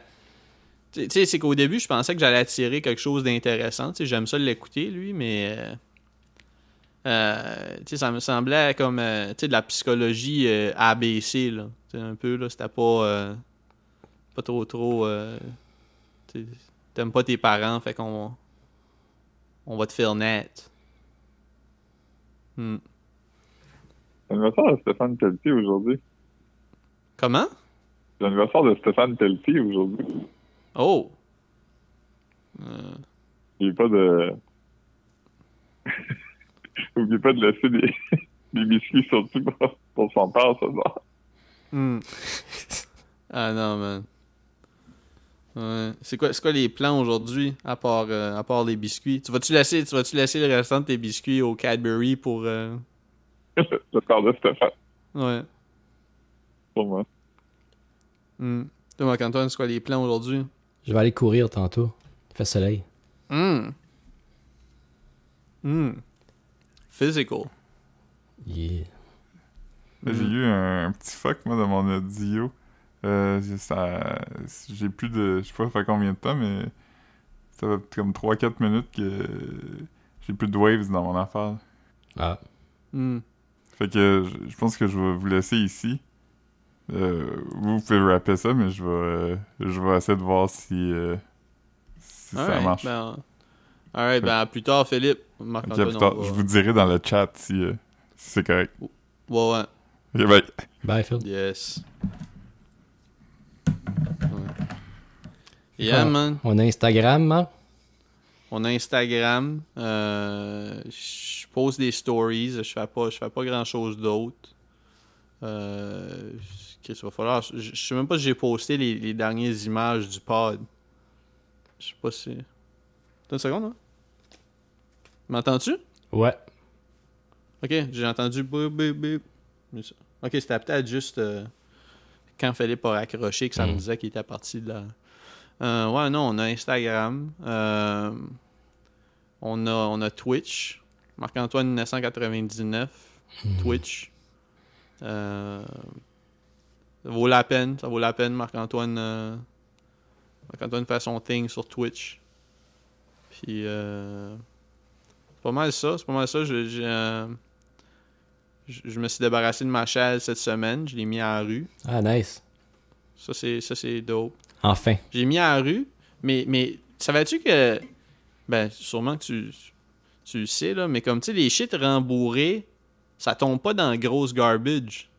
S1: Tu sais, c'est qu'au début, je pensais que j'allais attirer quelque chose d'intéressant. Tu sais, j'aime ça l'écouter, lui, mais. Euh, ça me semblait comme. euh, de la psychologie euh, ABC, là. Un peu, là. C'était pas. euh, pas trop, trop. euh, T'aimes pas tes parents, fait qu'on. On va te faire net. Hmm.
S4: L'anniversaire de Stéphane Pelletier aujourd'hui.
S1: Comment?
S4: L'anniversaire de Stéphane Pelletier aujourd'hui.
S1: Oh! Euh,
S4: N'oubliez pas de. [LAUGHS] N'oubliez pas de laisser des, [LAUGHS] des biscuits surtout pour, pour son père, ça va.
S1: hmm. [LAUGHS] ah non, man. Ouais. C'est quoi, c'est quoi les plans aujourd'hui, à part, euh, à part les biscuits? Tu vas-tu laisser, tu vas-tu laisser le restant de tes biscuits au Cadbury pour... euh,
S4: Le père de Stéphane,
S1: Ouais.
S4: pour moi.
S1: Hmm. Toi, Marc-Antoine, c'est quoi les plans aujourd'hui?
S3: Je vais aller courir tantôt. Il fait soleil.
S1: Hmm. Hmm. Physical.
S3: Yeah.
S2: Là, J'ai eu un, un petit fuck, moi, de mon audio. Euh, j'ai- ça- j'ai plus de... Je sais pas ça fait combien de temps, mais... Ça fait comme 3-4 minutes que... J'ai plus de waves dans mon affaire.
S3: Ah.
S1: Hmm.
S2: Fait que je, pense que je vais vous laisser ici. Euh, vous pouvez rapper ça, mais je vais, euh, je vais essayer de voir si, euh, si ça marche.
S1: Ben, alright, ben à plus tard, Philippe.
S2: Plus tard,
S1: va-
S2: je vous dirai dans le chat si, euh, si c'est correct.
S1: Ouais, ouais.
S2: Bye.
S3: Bye, Phil.
S1: Yes. Ouais. Yeah,
S3: Ah.
S1: man.
S3: On a Instagram, hein?
S1: On a Instagram. Euh, je pose des stories. Je fais pas, je fais pas grand chose d'autre. Euh, qu'est-ce qu'il va falloir? Je, je sais même pas si j'ai posté les, les dernières images du pod. Je sais pas si. Une seconde, hein? M'entends-tu?
S3: Ouais.
S1: Ok, j'ai entendu bip bip bip. Mais ça- Ok, c'était peut-être juste euh, quand Philippe a raccroché que ça me
S3: Mm.
S1: disait qu'il était parti de la. Euh, ouais, non, on a Instagram. euh, on, a, on a Twitch. Marc-Antoine 1999. Twitch. Euh, ça vaut la peine. Ça vaut la peine, Marc-Antoine. Marc-Antoine fait son thing sur Twitch. Puis. C'est pas mal ça. C'est pas mal ça. Je- euh, je, je me suis débarrassé de ma chaise cette semaine. Je l'ai mis à la rue.
S3: Ah, nice.
S1: Ça, c'est, ça, c'est dope.
S3: Enfin.
S1: J'ai mis à la rue, mais, mais savais-tu que. Ben, sûrement que tu, tu le sais, là, mais comme tu sais, les shit rembourrés, ça tombe pas dans le grosse garbage.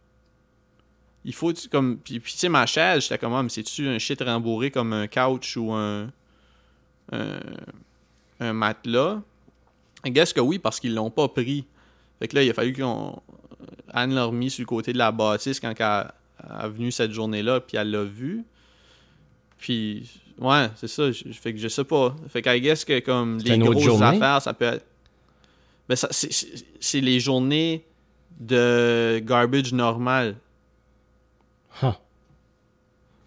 S1: Il faut, tu- comme. Puis, puis, tu sais, ma chaise, j'étais comme, ah, mais c'est-tu un shit rembourré comme un couch ou un. un, un matelas? I guess que oui, parce qu'ils l'ont pas pris. Fait que là, il a fallu qu'on. Anne l'a remis sur le côté de la bâtisse quand elle, est venue cette journée-là, puis elle l'a vu. Puis, ouais, c'est ça. je- Fait que je sais pas. Fait que I guess que comme les grosses
S3: journée?
S1: affaires, ça peut être. Ben, ça, c'est- les journées de garbage normal.
S3: Huh.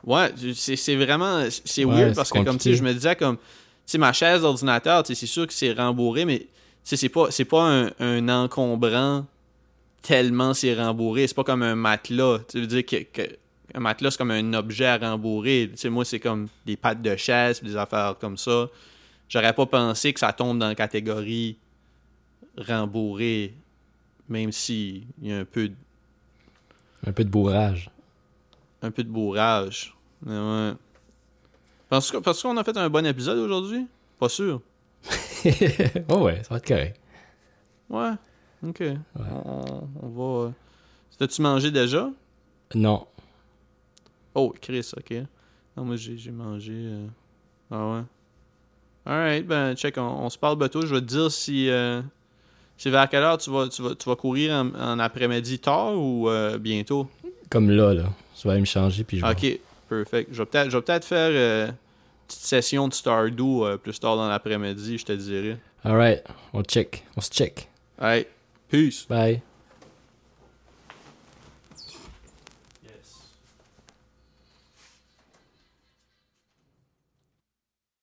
S1: Ouais, c'est vraiment. C'est
S3: Ouais,
S1: weird parce que, comme tu sais, je me disais, comme. Tu sais, ma chaise d'ordinateur, tu sais, c'est sûr que c'est rembourré, mais. C'est pas, c'est pas un, un encombrant tellement c'est rembourré. C'est pas comme un matelas. Tu veux dire que, que- un matelas, c'est comme un objet à rembourrer. Tu sais, moi, c'est comme des pattes de chaise, des affaires comme ça. J'aurais pas pensé que ça tombe dans la catégorie rembourré, même si il y a un peu, de-
S3: Un peu de bourrage.
S1: un peu de bourrage. Ouais. Penses-tu qu'on a fait un bon épisode aujourd'hui? Pas sûr. [LAUGHS]
S3: oh ouais, ça va être correct.
S1: Ouais. Ok. On, on va. euh, T'as-tu mangé déjà?
S3: Non.
S1: Oh, Chris, ok. Non, moi j'ai mangé. euh, Ah ouais. Alright, ben check, on, on se parle bientôt. Je vais te dire si. euh, C'est vers quelle heure tu vas, tu vas, tu vas courir en, en après-midi tard ou euh, bientôt?
S3: Comme là, là. Je vais aller me changer puis je vais...
S1: Ok, perfect. Je vais peut-être faire petite session de Stardew euh, plus tard dans l'après-midi, je te dirais.
S3: Alright, on check. On se check.
S1: Alright, peace.
S3: Bye.